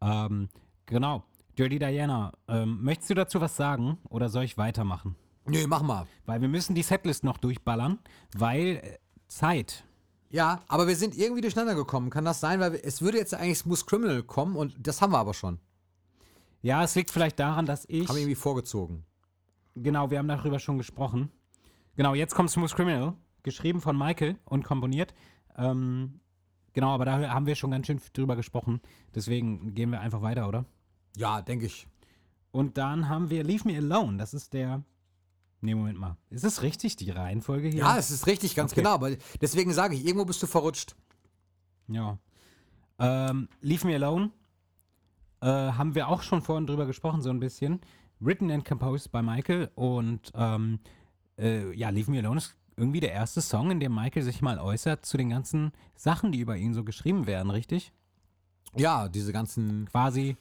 Ähm, genau. Dirty Diana, ähm, möchtest du dazu was sagen oder soll ich weitermachen? Nö, mach mal. Weil wir müssen die Setlist noch durchballern, weil äh, Zeit. Ja, aber wir sind irgendwie durcheinander gekommen. Kann das sein? Weil wir, es würde jetzt eigentlich Smooth Criminal kommen und das haben wir aber schon. Ja, es liegt vielleicht daran, dass ich. Haben wir irgendwie vorgezogen. Genau, wir haben darüber schon gesprochen. Genau, jetzt kommt Smooth Criminal, geschrieben von Michael und komponiert. Ähm, genau, aber da haben wir schon ganz schön drüber gesprochen. Deswegen gehen wir einfach weiter, oder? Ja, denke ich. Und dann haben wir Leave Me Alone. Das ist der. Nee, Moment mal. Ist es richtig, die Reihenfolge hier? Ja, es ist richtig, ganz Okay. genau. Aber deswegen sage ich, irgendwo bist du verrutscht. Ja. Ähm, Leave Me Alone äh, haben wir auch schon vorhin drüber gesprochen, so ein bisschen. Written and composed by Michael und ähm, äh, ja, Leave Me Alone ist irgendwie der erste Song, in dem Michael sich mal äußert zu den ganzen Sachen, die über ihn so geschrieben werden, richtig? Ja, diese ganzen. Quasi,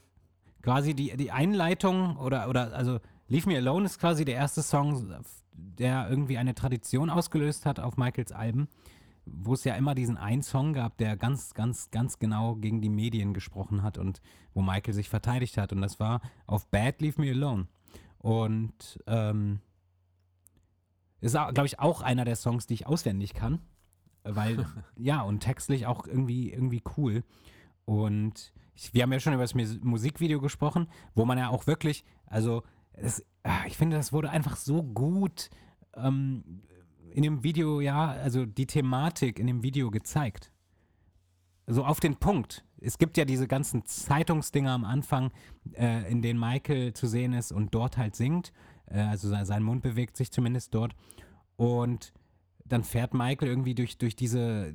quasi die, die Einleitung oder, oder, also Leave Me Alone ist quasi der erste Song, der irgendwie eine Tradition ausgelöst hat auf Michaels Alben, wo es ja immer diesen einen Song gab, der ganz, ganz, ganz genau gegen die Medien gesprochen hat und wo Michael sich verteidigt hat. Und das war auf Bad Leave Me Alone. Und ähm, ist, glaube ich, auch einer der Songs, die ich auswendig kann. Weil, (laughs) ja, und textlich auch irgendwie, irgendwie cool. Und ich, wir haben ja schon über das Mus- Musikvideo gesprochen, wo man ja auch wirklich, also es, ah, ich finde, das wurde einfach so gut ähm, in dem Video, ja, also die Thematik in dem Video gezeigt. So auf den Punkt. Es gibt ja diese ganzen Zeitungsdinger am Anfang, äh, in denen Michael zu sehen ist und dort halt singt. Äh, also sein, sein Mund bewegt sich zumindest dort. Und dann fährt Michael irgendwie durch, durch diese,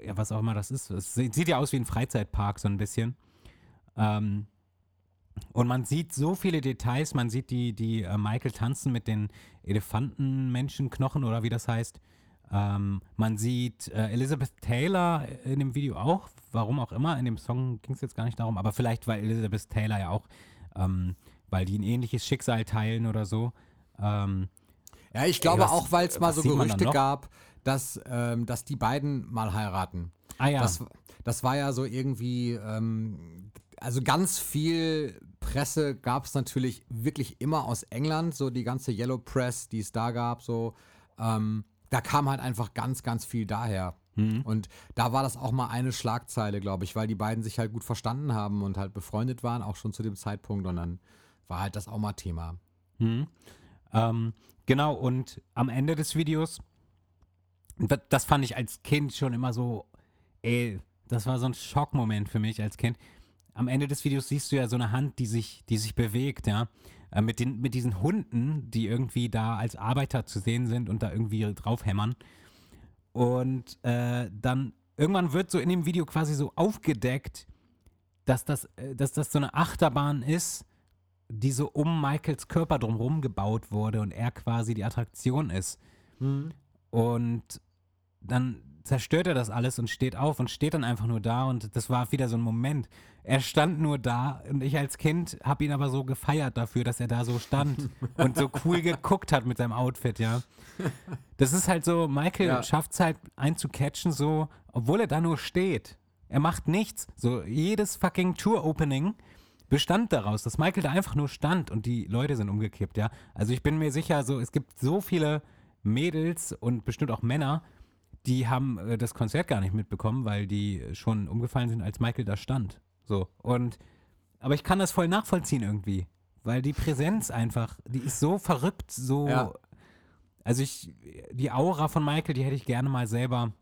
ja, was auch immer das ist. Es sieht sieht ja aus wie ein Freizeitpark, so ein bisschen. Ähm, und man sieht so viele Details. Man sieht die, die äh, Michael tanzen mit den Elefantenmenschenknochen oder wie das heißt. Ähm, man sieht äh, Elizabeth Taylor in dem Video auch. Warum auch immer. In dem Song ging es jetzt gar nicht darum. Aber vielleicht, weil Elizabeth Taylor ja auch, ähm, weil die ein ähnliches Schicksal teilen oder so. Ähm, Ja, ich glaube was- auch, weil es mal so Gerüchte gab, dass, ähm, dass die beiden mal heiraten. ah ja. Das, das war ja so irgendwie, ähm, also ganz viel Presse gab es natürlich wirklich immer aus England, so die ganze Yellow Press, die es da gab, so. Ähm, da kam halt einfach ganz, ganz viel daher. Und da war das auch mal eine Schlagzeile, glaube ich, weil die beiden sich halt gut verstanden haben und halt befreundet waren, auch schon zu dem Zeitpunkt. Und dann war halt das auch mal Thema. Hm. Ähm, genau, und am Ende des Videos, das fand ich als Kind schon immer so, ey, das war so ein Schockmoment für mich als Kind. Am Ende des Videos siehst du ja so eine Hand, die sich, die sich bewegt, ja. Äh, mit, den, mit diesen Hunden, die irgendwie da als Arbeiter zu sehen sind und da irgendwie draufhämmern. Und äh, dann irgendwann wird so in dem Video quasi so aufgedeckt, dass das, äh, dass das so eine Achterbahn ist, die so um Michaels Körper drumherum gebaut wurde und er quasi die Attraktion ist. Und dann zerstört er das alles und steht auf und steht dann einfach nur da und das war wieder so ein Moment. Er stand nur da und ich als Kind habe ihn aber so gefeiert dafür, dass er da so stand (laughs) und so cool geguckt hat mit seinem Outfit, ja. Das ist halt so, Michael Ja. schafft es halt einzucatchen, so, obwohl er da nur steht. Er macht nichts. So, jedes fucking Tour-Opening bestand daraus, dass Michael da einfach nur stand und die Leute sind umgekippt, ja. Also ich bin mir sicher, so, es gibt so viele Mädels und bestimmt auch Männer, die haben äh, das Konzert gar nicht mitbekommen, weil die schon umgefallen sind, als Michael da stand. So. Und aber ich kann das voll nachvollziehen irgendwie. Weil die Präsenz einfach, die ist so verrückt, so. Ja. Also ich, die Aura von Michael, die hätte ich gerne mal selber,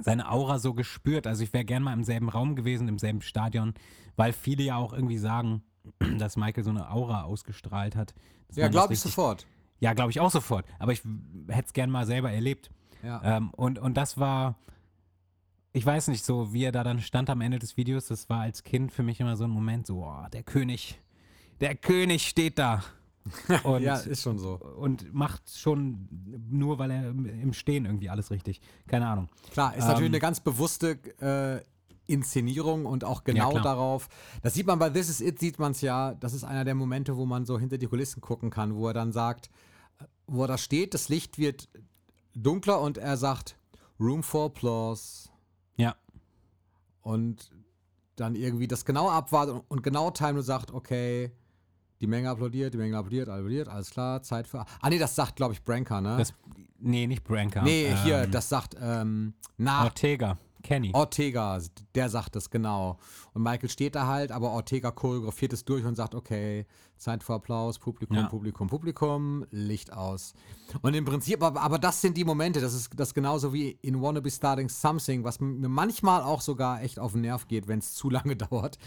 seine Aura so gespürt. Also ich wäre gerne mal im selben Raum gewesen, im selben Stadion, weil viele ja auch irgendwie sagen, (clears throat) dass Michael so eine Aura ausgestrahlt hat. Ja, glaube ich sofort. Ja, glaube ich auch sofort. Aber ich hätte es gerne mal selber erlebt. Ja. Ähm, und, und das war, ich weiß nicht, so wie er da dann stand am Ende des Videos, das war als Kind für mich immer so ein Moment, so, oh, der König, der König steht da. (laughs) Und, ja, ist schon so. und macht schon nur, weil er im- Stehen irgendwie alles richtig. Keine Ahnung. Klar, ist natürlich Ähm, eine ganz bewusste äh, Inszenierung und auch genau klar. darauf. Das sieht man bei This Is It, sieht man es ja. Das ist einer der Momente, wo man so hinter die Kulissen gucken kann, wo er dann sagt, wo er da steht, das Licht wird dunkler und er sagt, Room for Applause. Ja. Und dann irgendwie das genau abwartet und, genau timet und sagt, okay, die Menge applaudiert, die Menge applaudiert, applaudiert, alles klar, Zeit für. Ah, nee, das sagt, glaube ich, Branka, ne? Das, nee, nicht Branka. nee, hier, ähm, das sagt, ähm, na, Ortega. Kenny. Ortega, der sagt das genau. Und Michael steht da halt, aber Ortega choreografiert es durch und sagt, okay, Zeit für Applaus, Publikum, Ja. Publikum, Publikum, Licht aus. Und im Prinzip, aber, aber das sind die Momente, das ist das genauso wie in Wanna Be Starting Something, was mir manchmal auch sogar echt auf den Nerv geht, wenn es zu lange (laughs) dauert,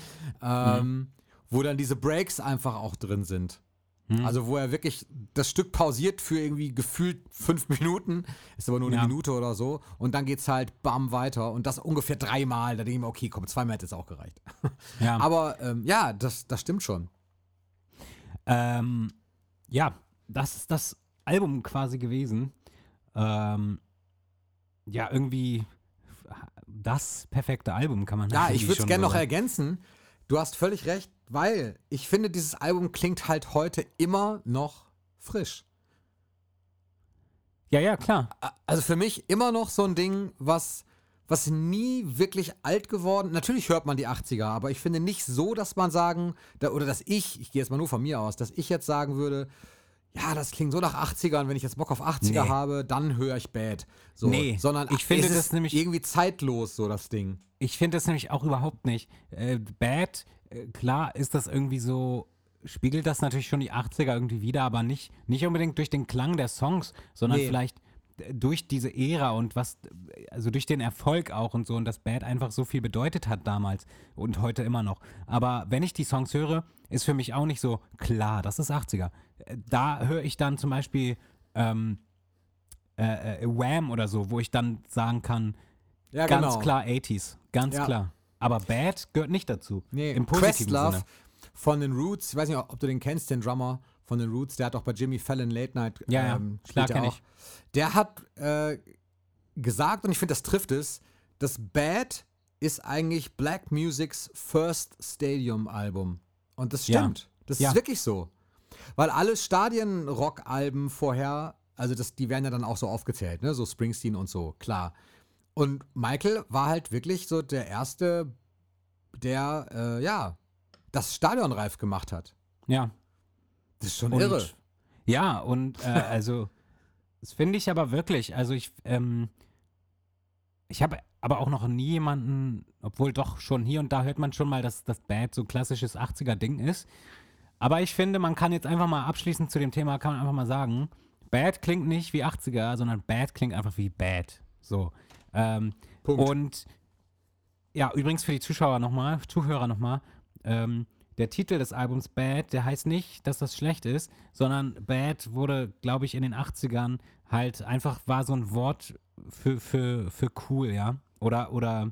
ähm, wo dann diese Breaks einfach auch drin sind. Also wo er wirklich das Stück pausiert für irgendwie gefühlt fünf Minuten, ist aber nur eine Ja. Minute oder so, und dann geht's halt bam weiter und das ungefähr dreimal. Da denke ich mir, okay, komm, zweimal hätte es auch gereicht. Ja. (laughs) Aber ähm, ja, das, das stimmt schon. Ähm, ja, das ist das Album quasi gewesen. Ähm, ja, irgendwie das perfekte Album kann man Ja, ich würde es gerne noch ergänzen. Du hast völlig recht, weil ich finde, dieses Album klingt halt heute immer noch frisch. Ja, ja, klar. Also für mich immer noch so ein Ding, was, was nie wirklich alt geworden. Natürlich hört man die 80er, aber ich finde nicht so, dass man sagen, oder dass ich, ich gehe jetzt mal nur von mir aus, dass ich jetzt sagen würde, ja, das klingt so nach 80ern, wenn ich jetzt Bock auf 80er Nee. habe, dann höre ich Bad. So, Nee, sondern ich finde das nämlich- irgendwie zeitlos, so das Ding. Ich finde das nämlich auch überhaupt nicht. Äh, Bad, klar ist das irgendwie so, spiegelt das natürlich schon die 80er irgendwie wieder, aber nicht, nicht unbedingt durch den Klang der Songs, sondern Nee. vielleicht äh, durch diese Ära und was, also durch den Erfolg auch und so und dass Bad einfach so viel bedeutet hat damals und heute immer noch. Aber wenn ich die Songs höre, ist für mich auch nicht so klar, das ist 80er. Äh, Da höre ich dann zum Beispiel ähm, äh, äh, Wham oder so, wo ich dann sagen kann, Ja, Ganz genau. klar 80s, ganz Ja. klar. Aber Bad gehört nicht dazu. Nee, Im positiven Questlove Sinne. von den Roots, ich weiß nicht, ob du den kennst, den Drummer von den Roots, der hat auch bei Jimmy Fallon Late Night Ja, ja, ähm, klar spielt er kenn auch. ich. Der hat äh, gesagt, und ich finde, das trifft es, das Bad ist eigentlich Black Musics First Stadium Album. Und das Ja. stimmt. Das Ja. ist wirklich so. Weil alle Stadien-Rock-Alben vorher, also das, die werden ja dann auch so aufgezählt, ne? So Springsteen und so, klar. Und Michael war halt wirklich so der Erste, der, äh, ja, das Stadion reif gemacht hat. Ja. Das ist schon Und, irre. Ja, und äh, (laughs) also, das finde ich aber wirklich. Also ich, ähm, ich habe aber auch noch nie jemanden, obwohl doch schon hier und da hört man schon mal, dass das Bad so klassisches 80er-Ding ist. Aber ich finde, man kann jetzt einfach mal abschließend zu dem Thema, kann man einfach mal sagen, Bad klingt nicht wie 80er, sondern Bad klingt einfach wie Bad. So. Ähm, Punkt. Und ja, übrigens für die Zuschauer nochmal, Zuhörer nochmal, ähm, der Titel des Albums Bad, der heißt nicht, dass das schlecht ist, sondern Bad wurde, glaube ich, in den 80ern halt einfach, war so ein Wort für, für, für cool, ja. Oder, oder,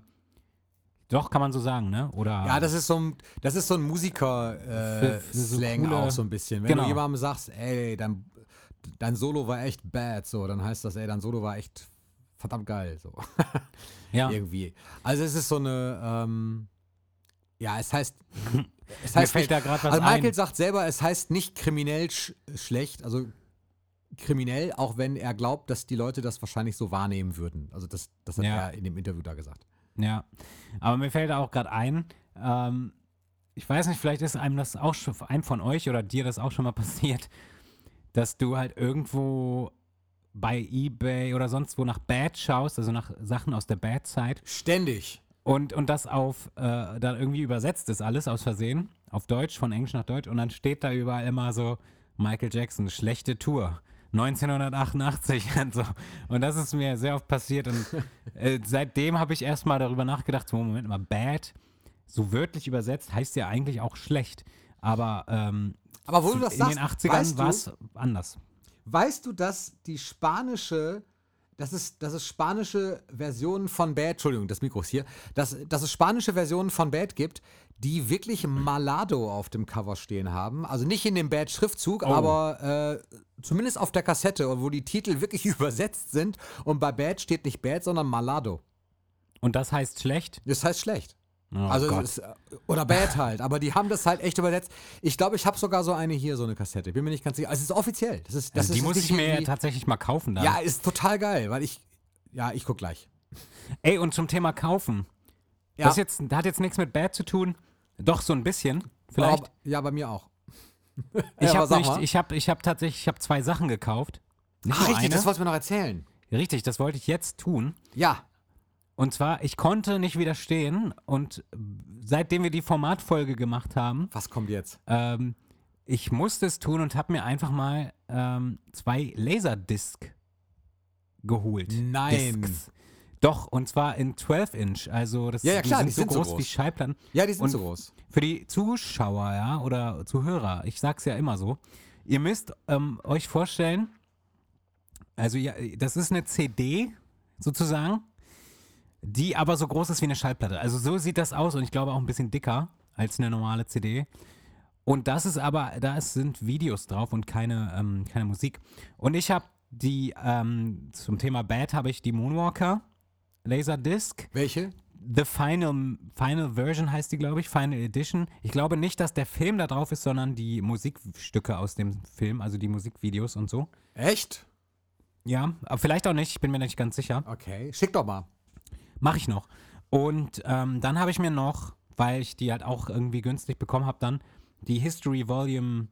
doch, kann man so sagen, ne? Oder, Ja, das ist so ein, das ist so ein Musiker-Slang für so auch so ein bisschen. Wenn Genau. du jemandem sagst, ey, dein, dein Solo war echt bad, so, dann heißt das, ey, dein Solo war echt verdammt geil, so. (laughs) ja. Irgendwie. Also es ist so eine, ähm, ja, es heißt, (laughs) es heißt fällt da gerade was also Michael ein. sagt selber, es heißt nicht kriminell sch schlecht, also kriminell, auch wenn er glaubt, dass die Leute das wahrscheinlich so wahrnehmen würden. Also das, das hat Ja. er in dem Interview da gesagt. Ja, aber mir fällt auch gerade ein, ähm, ich weiß nicht, vielleicht ist einem das auch schon, einem von euch oder dir das auch schon mal passiert, dass du halt irgendwo bei Ebay oder sonst wo nach Bad schaust, also nach Sachen aus der Bad-Zeit Ständig. und, und das auf, äh, dann irgendwie übersetzt ist alles aus Versehen, auf Deutsch, von Englisch nach Deutsch und dann steht da überall immer so Michael Jackson, schlechte Tour. 1988 (laughs) und so. Und das ist mir sehr oft passiert. Und äh, seitdem habe ich erstmal darüber nachgedacht, so, Moment mal, bad, so wörtlich übersetzt, heißt ja eigentlich auch schlecht. Aber ähm, Aber wo du das in sagst, den 80ern weißt war es anders. Weißt du, dass die spanische, dass es, dass es spanische Versionen von Bad, Entschuldigung, das Mikro ist hier, dass, dass es spanische Versionen von Bad gibt, die wirklich Malado auf dem Cover stehen haben. Also nicht in dem Bad-Schriftzug, Oh. aber äh, zumindest auf der Kassette, wo die Titel wirklich (laughs) übersetzt sind. Und bei Bad steht nicht Bad, sondern Malado. Und das heißt schlecht? Das heißt schlecht. Oh also ist, äh, oder Bad halt, aber die haben das halt echt übersetzt. Ich glaube, ich habe sogar so eine hier, so eine Kassette. Bin mir nicht ganz sicher. Also es ist offiziell. Das ist, das also die ist muss ich mir ja tatsächlich mal kaufen dann. Ja, ist total geil, weil ich. Ja, ich guck gleich. Ey, und zum Thema kaufen. Ja. Das, jetzt, das hat jetzt nichts mit Bad zu tun. Doch, so ein bisschen. Vielleicht. Aber, ja, bei mir auch. (laughs) Ich aber habe ich habe ich hab tatsächlich, ich habe zwei Sachen gekauft. Nicht Ach, richtig, eine. das wolltest du mir noch erzählen. richtig, das wollte ich jetzt tun. Ja. Und zwar, ich konnte nicht widerstehen und seitdem wir die Formatfolge gemacht haben, Was kommt jetzt? ähm, ich musste es tun und habe mir einfach mal ähm, zwei Laserdisc geholt. Nein. Discs. Doch, und zwar in 12 Inch. Also das Ja, ja, klar, die die sind, sind so so groß, groß. wie Schallplatten. Ja, die sind Und- so groß. Für die Zuschauer, ja, oder Zuhörer, ich sag's ja immer so, ihr müsst ähm, euch vorstellen, also ja, das ist eine CD sozusagen, die aber so groß ist wie eine Schallplatte. Also so sieht das aus und ich glaube auch ein bisschen dicker als eine normale CD. Und das ist aber, da sind Videos drauf und keine, ähm, keine Musik. Und ich habe die, ähm, zum Thema Bad habe ich die Moonwalker Laserdisc. Welche? The Final, Final Version heißt die, glaube ich, Final Edition. Ich glaube nicht, dass der Film da drauf ist, sondern die Musikstücke aus dem Film, also die Musikvideos und so. Echt? Ja, aber vielleicht auch nicht, ich bin mir nicht ganz sicher. Okay. Schick doch mal. Mache ich noch. Und ähm, dann habe ich mir noch, weil ich die halt auch irgendwie günstig bekommen habe, dann die History Volume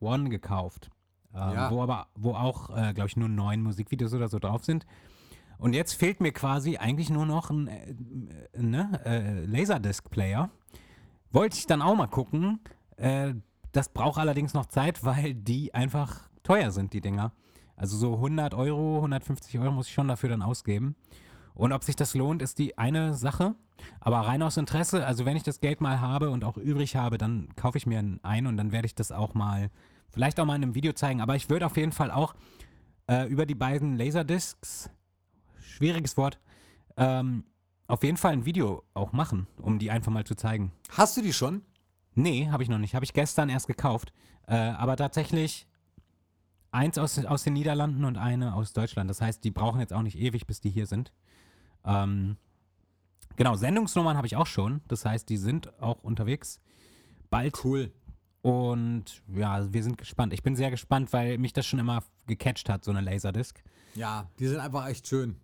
1 gekauft. Ähm, Ja. Wo aber, wo auch, äh, glaube ich, nur neun Musikvideos oder so drauf sind. Und jetzt fehlt mir quasi eigentlich nur noch ein äh, äh, ne, äh, Laserdisc-Player. Wollte ich dann auch mal gucken. Äh, das braucht allerdings noch Zeit, weil die einfach teuer sind, die Dinger. Also so 100 Euro, 150 Euro muss ich schon dafür dann ausgeben. Und ob sich das lohnt, ist die eine Sache. Aber rein aus Interesse, also wenn ich das Geld mal habe und auch übrig habe, dann kaufe ich mir einen ein und dann werde ich das auch mal, vielleicht auch mal in einem Video zeigen. Aber ich würde auf jeden Fall auch äh, über die beiden Laserdiscs, schwieriges Wort, ähm, auf jeden Fall ein Video auch machen, um die einfach mal zu zeigen. Hast du die schon? Nee, habe ich noch nicht. Habe ich gestern erst gekauft. Äh, aber tatsächlich eins aus, aus den Niederlanden und eine aus Deutschland. Das heißt, die brauchen jetzt auch nicht ewig, bis die hier sind. Ähm, genau, Sendungsnummern habe ich auch schon. Das heißt, die sind auch unterwegs. Bald. Cool. Und ja, wir sind gespannt. Ich bin sehr gespannt, weil mich das schon immer gecatcht hat, so eine Laserdisc. Ja, die sind einfach echt schön.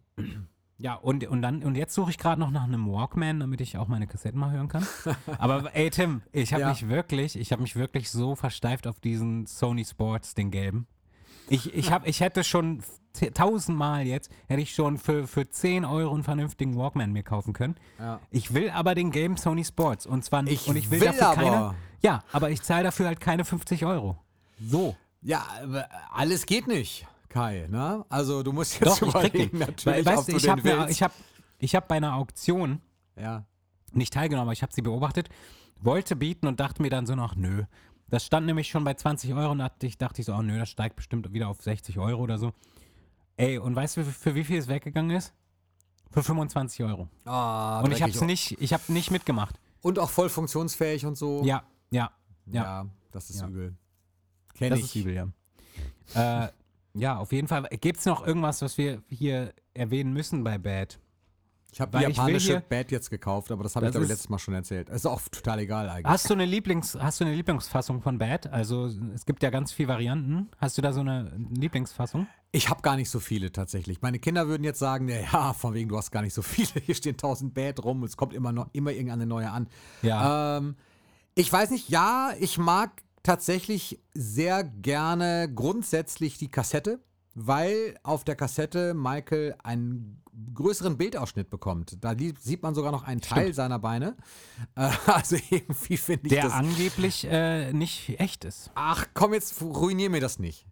Ja, und, und dann, und jetzt suche ich gerade noch nach einem Walkman, damit ich auch meine Kassetten mal hören kann. (laughs) Aber ey, Tim, ich habe Ja. mich wirklich, ich habe mich wirklich so versteift auf diesen Sony Sports, den gelben. Ich, ich, hab, ich hätte schon tausendmal jetzt, hätte ich schon für, für 10 Euro einen vernünftigen Walkman mir kaufen können. Ja. Ich will aber den gelben Sony Sports. Und zwar Ich und ich will, will dafür aber- keine. Ja, aber ich zahle dafür halt keine 50 Euro. So. Ja, alles geht nicht, Kai. Ne? Also du musst jetzt Doch, überlegen, natürlich, Weil, weißt du, ich habe willst. ich hab, ich hab bei einer Auktion ja. nicht teilgenommen, aber ich habe sie beobachtet, wollte bieten und dachte mir dann so noch, nö. Das stand nämlich schon bei 20 Euro und dachte ich, dachte ich so, oh nö, das steigt bestimmt wieder auf 60 Euro oder so. Ey, und weißt du, für, für wie viel es weggegangen ist? Für 25 Euro. Ah, und ich habe dreckig. es nicht, ich habe nicht mitgemacht. Und auch voll funktionsfähig und so. Ja, ja, Ja, ja. das ist Ja. übel. Kenn das ich. ist übel, ja. äh, ja, auf jeden Fall. Gibt es noch irgendwas, was wir hier erwähnen müssen bei Bad? Ich habe die japanische hier- Bad jetzt gekauft, aber das habe ich glaube ich letztes Mal schon erzählt. Ist auch total egal eigentlich. Hast du eine Lieblings, hast du eine Lieblingsfassung von Bad? Also es gibt ja ganz viele Varianten. Hast du da so eine Lieblingsfassung? Ich habe gar nicht so viele tatsächlich. Meine Kinder würden jetzt sagen, ja, ja, von wegen, du hast gar nicht so viele. Hier stehen tausend Bad rum und es kommt immer noch immer irgendeine neue an. Ja. Ähm, ich weiß nicht, ja, ich mag tatsächlich sehr gerne grundsätzlich die Kassette, weil auf der Kassette Michael einen größeren Bildausschnitt bekommt. Da sieht man sogar noch einen Teil seiner Beine. Äh, (laughs) also irgendwie finde ich Der das. angeblich äh, nicht echt ist. Ach komm, jetzt ruinier mir das nicht.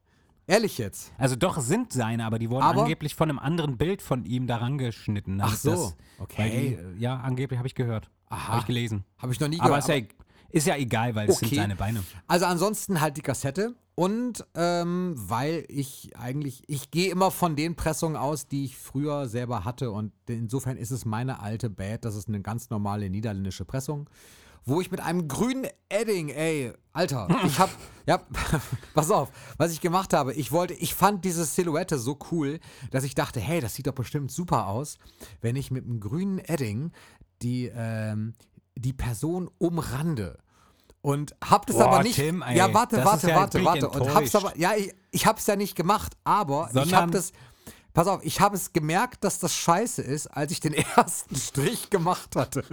Ehrlich jetzt. Also doch sind seine, aber die wurden Aber- angeblich von einem anderen Bild von ihm daran geschnitten. Ach so, das- okay. Die, äh, ja, angeblich habe ich gehört. Aha. Habe ich gelesen. Habe ich noch nie Aber gehört. ist ja, e- ist ja egal, weil es sind seine Beine. Also ansonsten halt die Kassette und ähm, weil ich eigentlich, ich gehe immer von den Pressungen aus, die ich früher selber hatte. Und insofern ist es meine alte Bad, das ist eine ganz normale niederländische Pressung, wo ich mit einem grünen Edding, ey, Alter, (laughs) ich hab, ja, (laughs) pass auf, was ich gemacht habe, ich wollte, ich fand diese Silhouette so cool, dass ich dachte, hey, das sieht doch bestimmt super aus, wenn ich mit einem grünen Edding die, ähm, die Person umrande. Und hab das Boah, aber nicht. Tim, ey, ja, warte, warte, ja- warte, ich warte. Und hab's aber, ja, ich, ich hab's ja nicht gemacht, aber ich Sondern- hab das. Pass auf, ich habe es gemerkt, dass das scheiße ist, als ich den (laughs) ersten Strich gemacht hatte.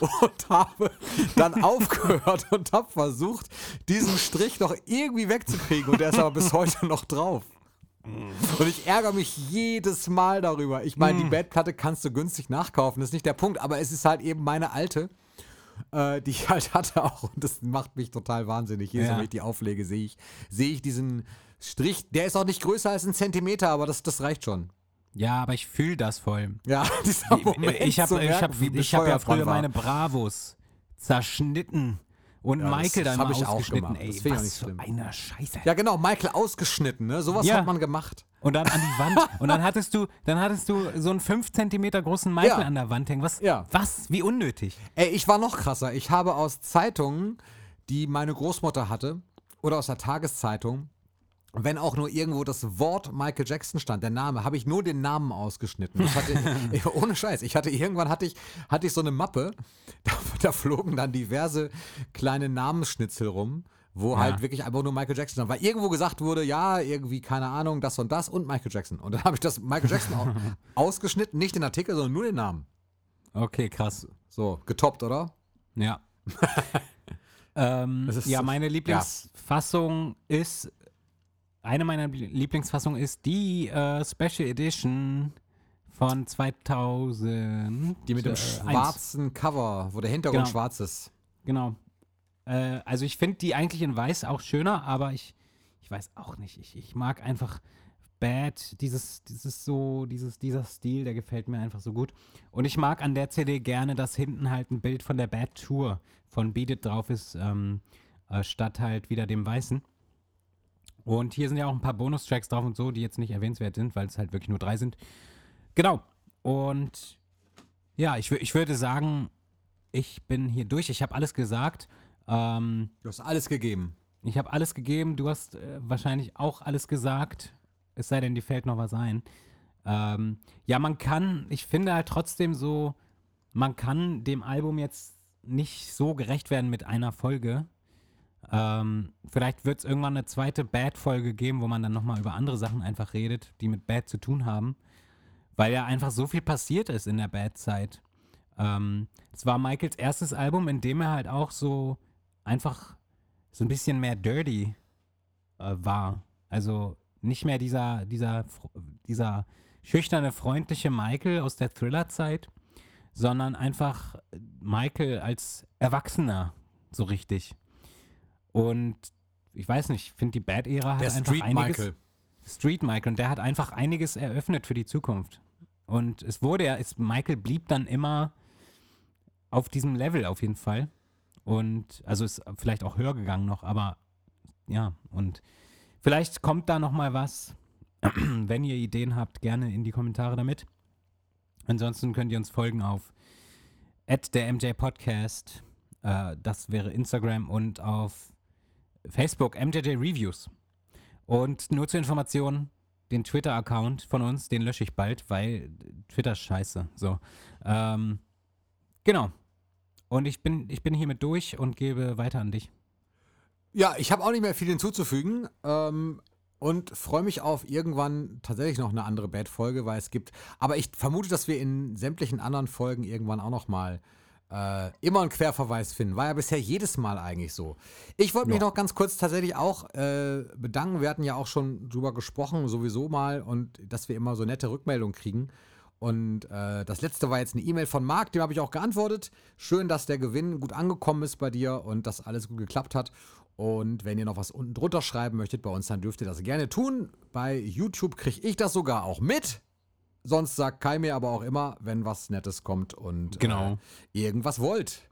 Und habe dann (laughs) aufgehört und habe versucht, diesen Strich noch irgendwie wegzukriegen. Und der ist aber bis (laughs) heute noch drauf. Und ich ärgere mich jedes Mal darüber. Ich meine, die Bettplatte kannst du günstig nachkaufen, das ist nicht der Punkt, aber es ist halt eben meine alte, äh, die ich halt hatte auch. Und das macht mich total wahnsinnig. Jedes Mal, Ja. wenn ich die auflege, sehe ich, sehe ich diesen Strich. Der ist auch nicht größer als ein Zentimeter, aber das, das reicht schon. Ja, aber ich fühle das voll. Ja, (laughs) dieser Moment ich habe ich hab, ich hab ja früher war. meine Bravos zerschnitten und Ja, Michael dann hab mal ich auch ausgeschnitten. gemacht. Ey, Das find ich nicht schlimm. eine Scheiße. Ja, genau, Michael ausgeschnitten, ne? Sowas Ja. hat man gemacht. Und dann an die Wand. (laughs) und dann hattest du, dann hattest du so einen 5 cm großen Michael Ja. an der Wand hängen. Was? Ja. Was? Wie unnötig. Ey, ich war noch krasser. Ich habe aus Zeitungen die meine Großmutter hatte oder aus der Tageszeitung. Wenn auch nur irgendwo das Wort Michael Jackson stand, der Name, habe ich nur den Namen ausgeschnitten. Hatte, (laughs) (laughs) ohne Scheiß, ich hatte irgendwann hatte ich, hatte ich so eine Mappe, (laughs) da, da flogen dann diverse kleine Namensschnitzel rum, wo Ja. halt wirklich einfach nur Michael Jackson stand. Weil irgendwo gesagt wurde, ja, irgendwie, keine Ahnung, das und das und Michael Jackson. Und dann habe ich das Michael Jackson au- ausgeschnitten, nicht den Artikel, sondern nur den Namen. Okay, krass. So, getoppt, oder? Ja. ähm, ja, meine Lieblingsfassung ist, eine meiner Lie- Lieblingsfassungen ist die äh, Special Edition von 2000. Die mit dem äh, schwarzen Cover, wo der Hintergrund Genau. schwarz ist. Genau. Äh, also ich finde die eigentlich in weiß auch schöner, aber ich, ich weiß auch nicht. Ich, ich mag einfach Bad, dieses, dieses so, dieses, dieser Stil, der gefällt mir einfach so gut. Und ich mag an der CD gerne, dass hinten halt ein Bild von der Bad Tour von Beat It drauf ist, ähm, äh, statt halt wieder dem Weißen. Und hier sind ja auch ein paar Bonustracks drauf und so, die jetzt nicht erwähnenswert sind, weil es halt wirklich nur drei sind. Genau. Und ja, ich, ich würde sagen, ich bin hier durch. Ich habe alles gesagt. Ähm, Du hast alles gegeben. ich habe alles gegeben. Du hast äh, wahrscheinlich auch alles gesagt. Es sei denn, dir fällt noch was ein. Ähm, ja, man kann, ich finde halt trotzdem so, man kann dem Album jetzt nicht so gerecht werden mit einer Folge. Ähm, vielleicht wird es irgendwann eine zweite Bad-Folge geben, wo man dann nochmal über andere Sachen einfach redet, die mit Bad zu tun haben. Weil ja einfach so viel passiert ist in der Bad-Zeit. Ähm, es war Michaels erstes Album, in dem er halt auch so einfach so ein bisschen mehr dirty äh, war. Also nicht mehr dieser, dieser, dieser schüchterne, freundliche Michael aus der Thriller-Zeit, sondern einfach Michael als Erwachsener, so richtig. Und ich weiß nicht, ich finde die Bad-Ära hat Der einfach Street einiges, Michael. Street Michael und der hat einfach einiges eröffnet für die Zukunft. Und es wurde ja, es, Michael blieb dann immer auf diesem Level auf jeden Fall. Und also ist vielleicht auch höher gegangen noch, aber ja, und vielleicht kommt da noch mal was. (clears throat) Wenn ihr Ideen habt, gerne in die Kommentare damit. Ansonsten könnt ihr uns folgen auf der MJ Podcast. Äh, das wäre Instagram und auf Facebook MJJ Reviews. Und nur zur Information, den Twitter-Account von uns, den lösche ich bald, weil Twitter scheiße. So. Ähm, genau. Und ich bin, ich bin hiermit durch und gebe weiter an dich. Ja, ich habe auch nicht mehr viel hinzuzufügen ähm, und freue mich auf irgendwann tatsächlich noch eine andere Bad-Folge, weil es gibt. Aber ich vermute, dass wir in sämtlichen anderen Folgen irgendwann auch noch mal äh, immer einen Querverweis finden. War ja bisher jedes Mal eigentlich so. Ich wollte mich Ja. noch ganz kurz tatsächlich auch äh, bedanken. Wir hatten ja auch schon drüber gesprochen, sowieso mal, und dass wir immer so nette Rückmeldungen kriegen. Und äh, das letzte war jetzt eine E-Mail von Marc, dem habe ich auch geantwortet. Schön, dass der Gewinn gut angekommen ist bei dir und dass alles gut geklappt hat. Und wenn ihr noch was unten drunter schreiben möchtet bei uns, dann dürft ihr das gerne tun. Bei YouTube kriege ich das sogar auch mit. Sonst sagt Kai mir aber auch immer, wenn was Nettes kommt und Genau. äh, irgendwas wollt.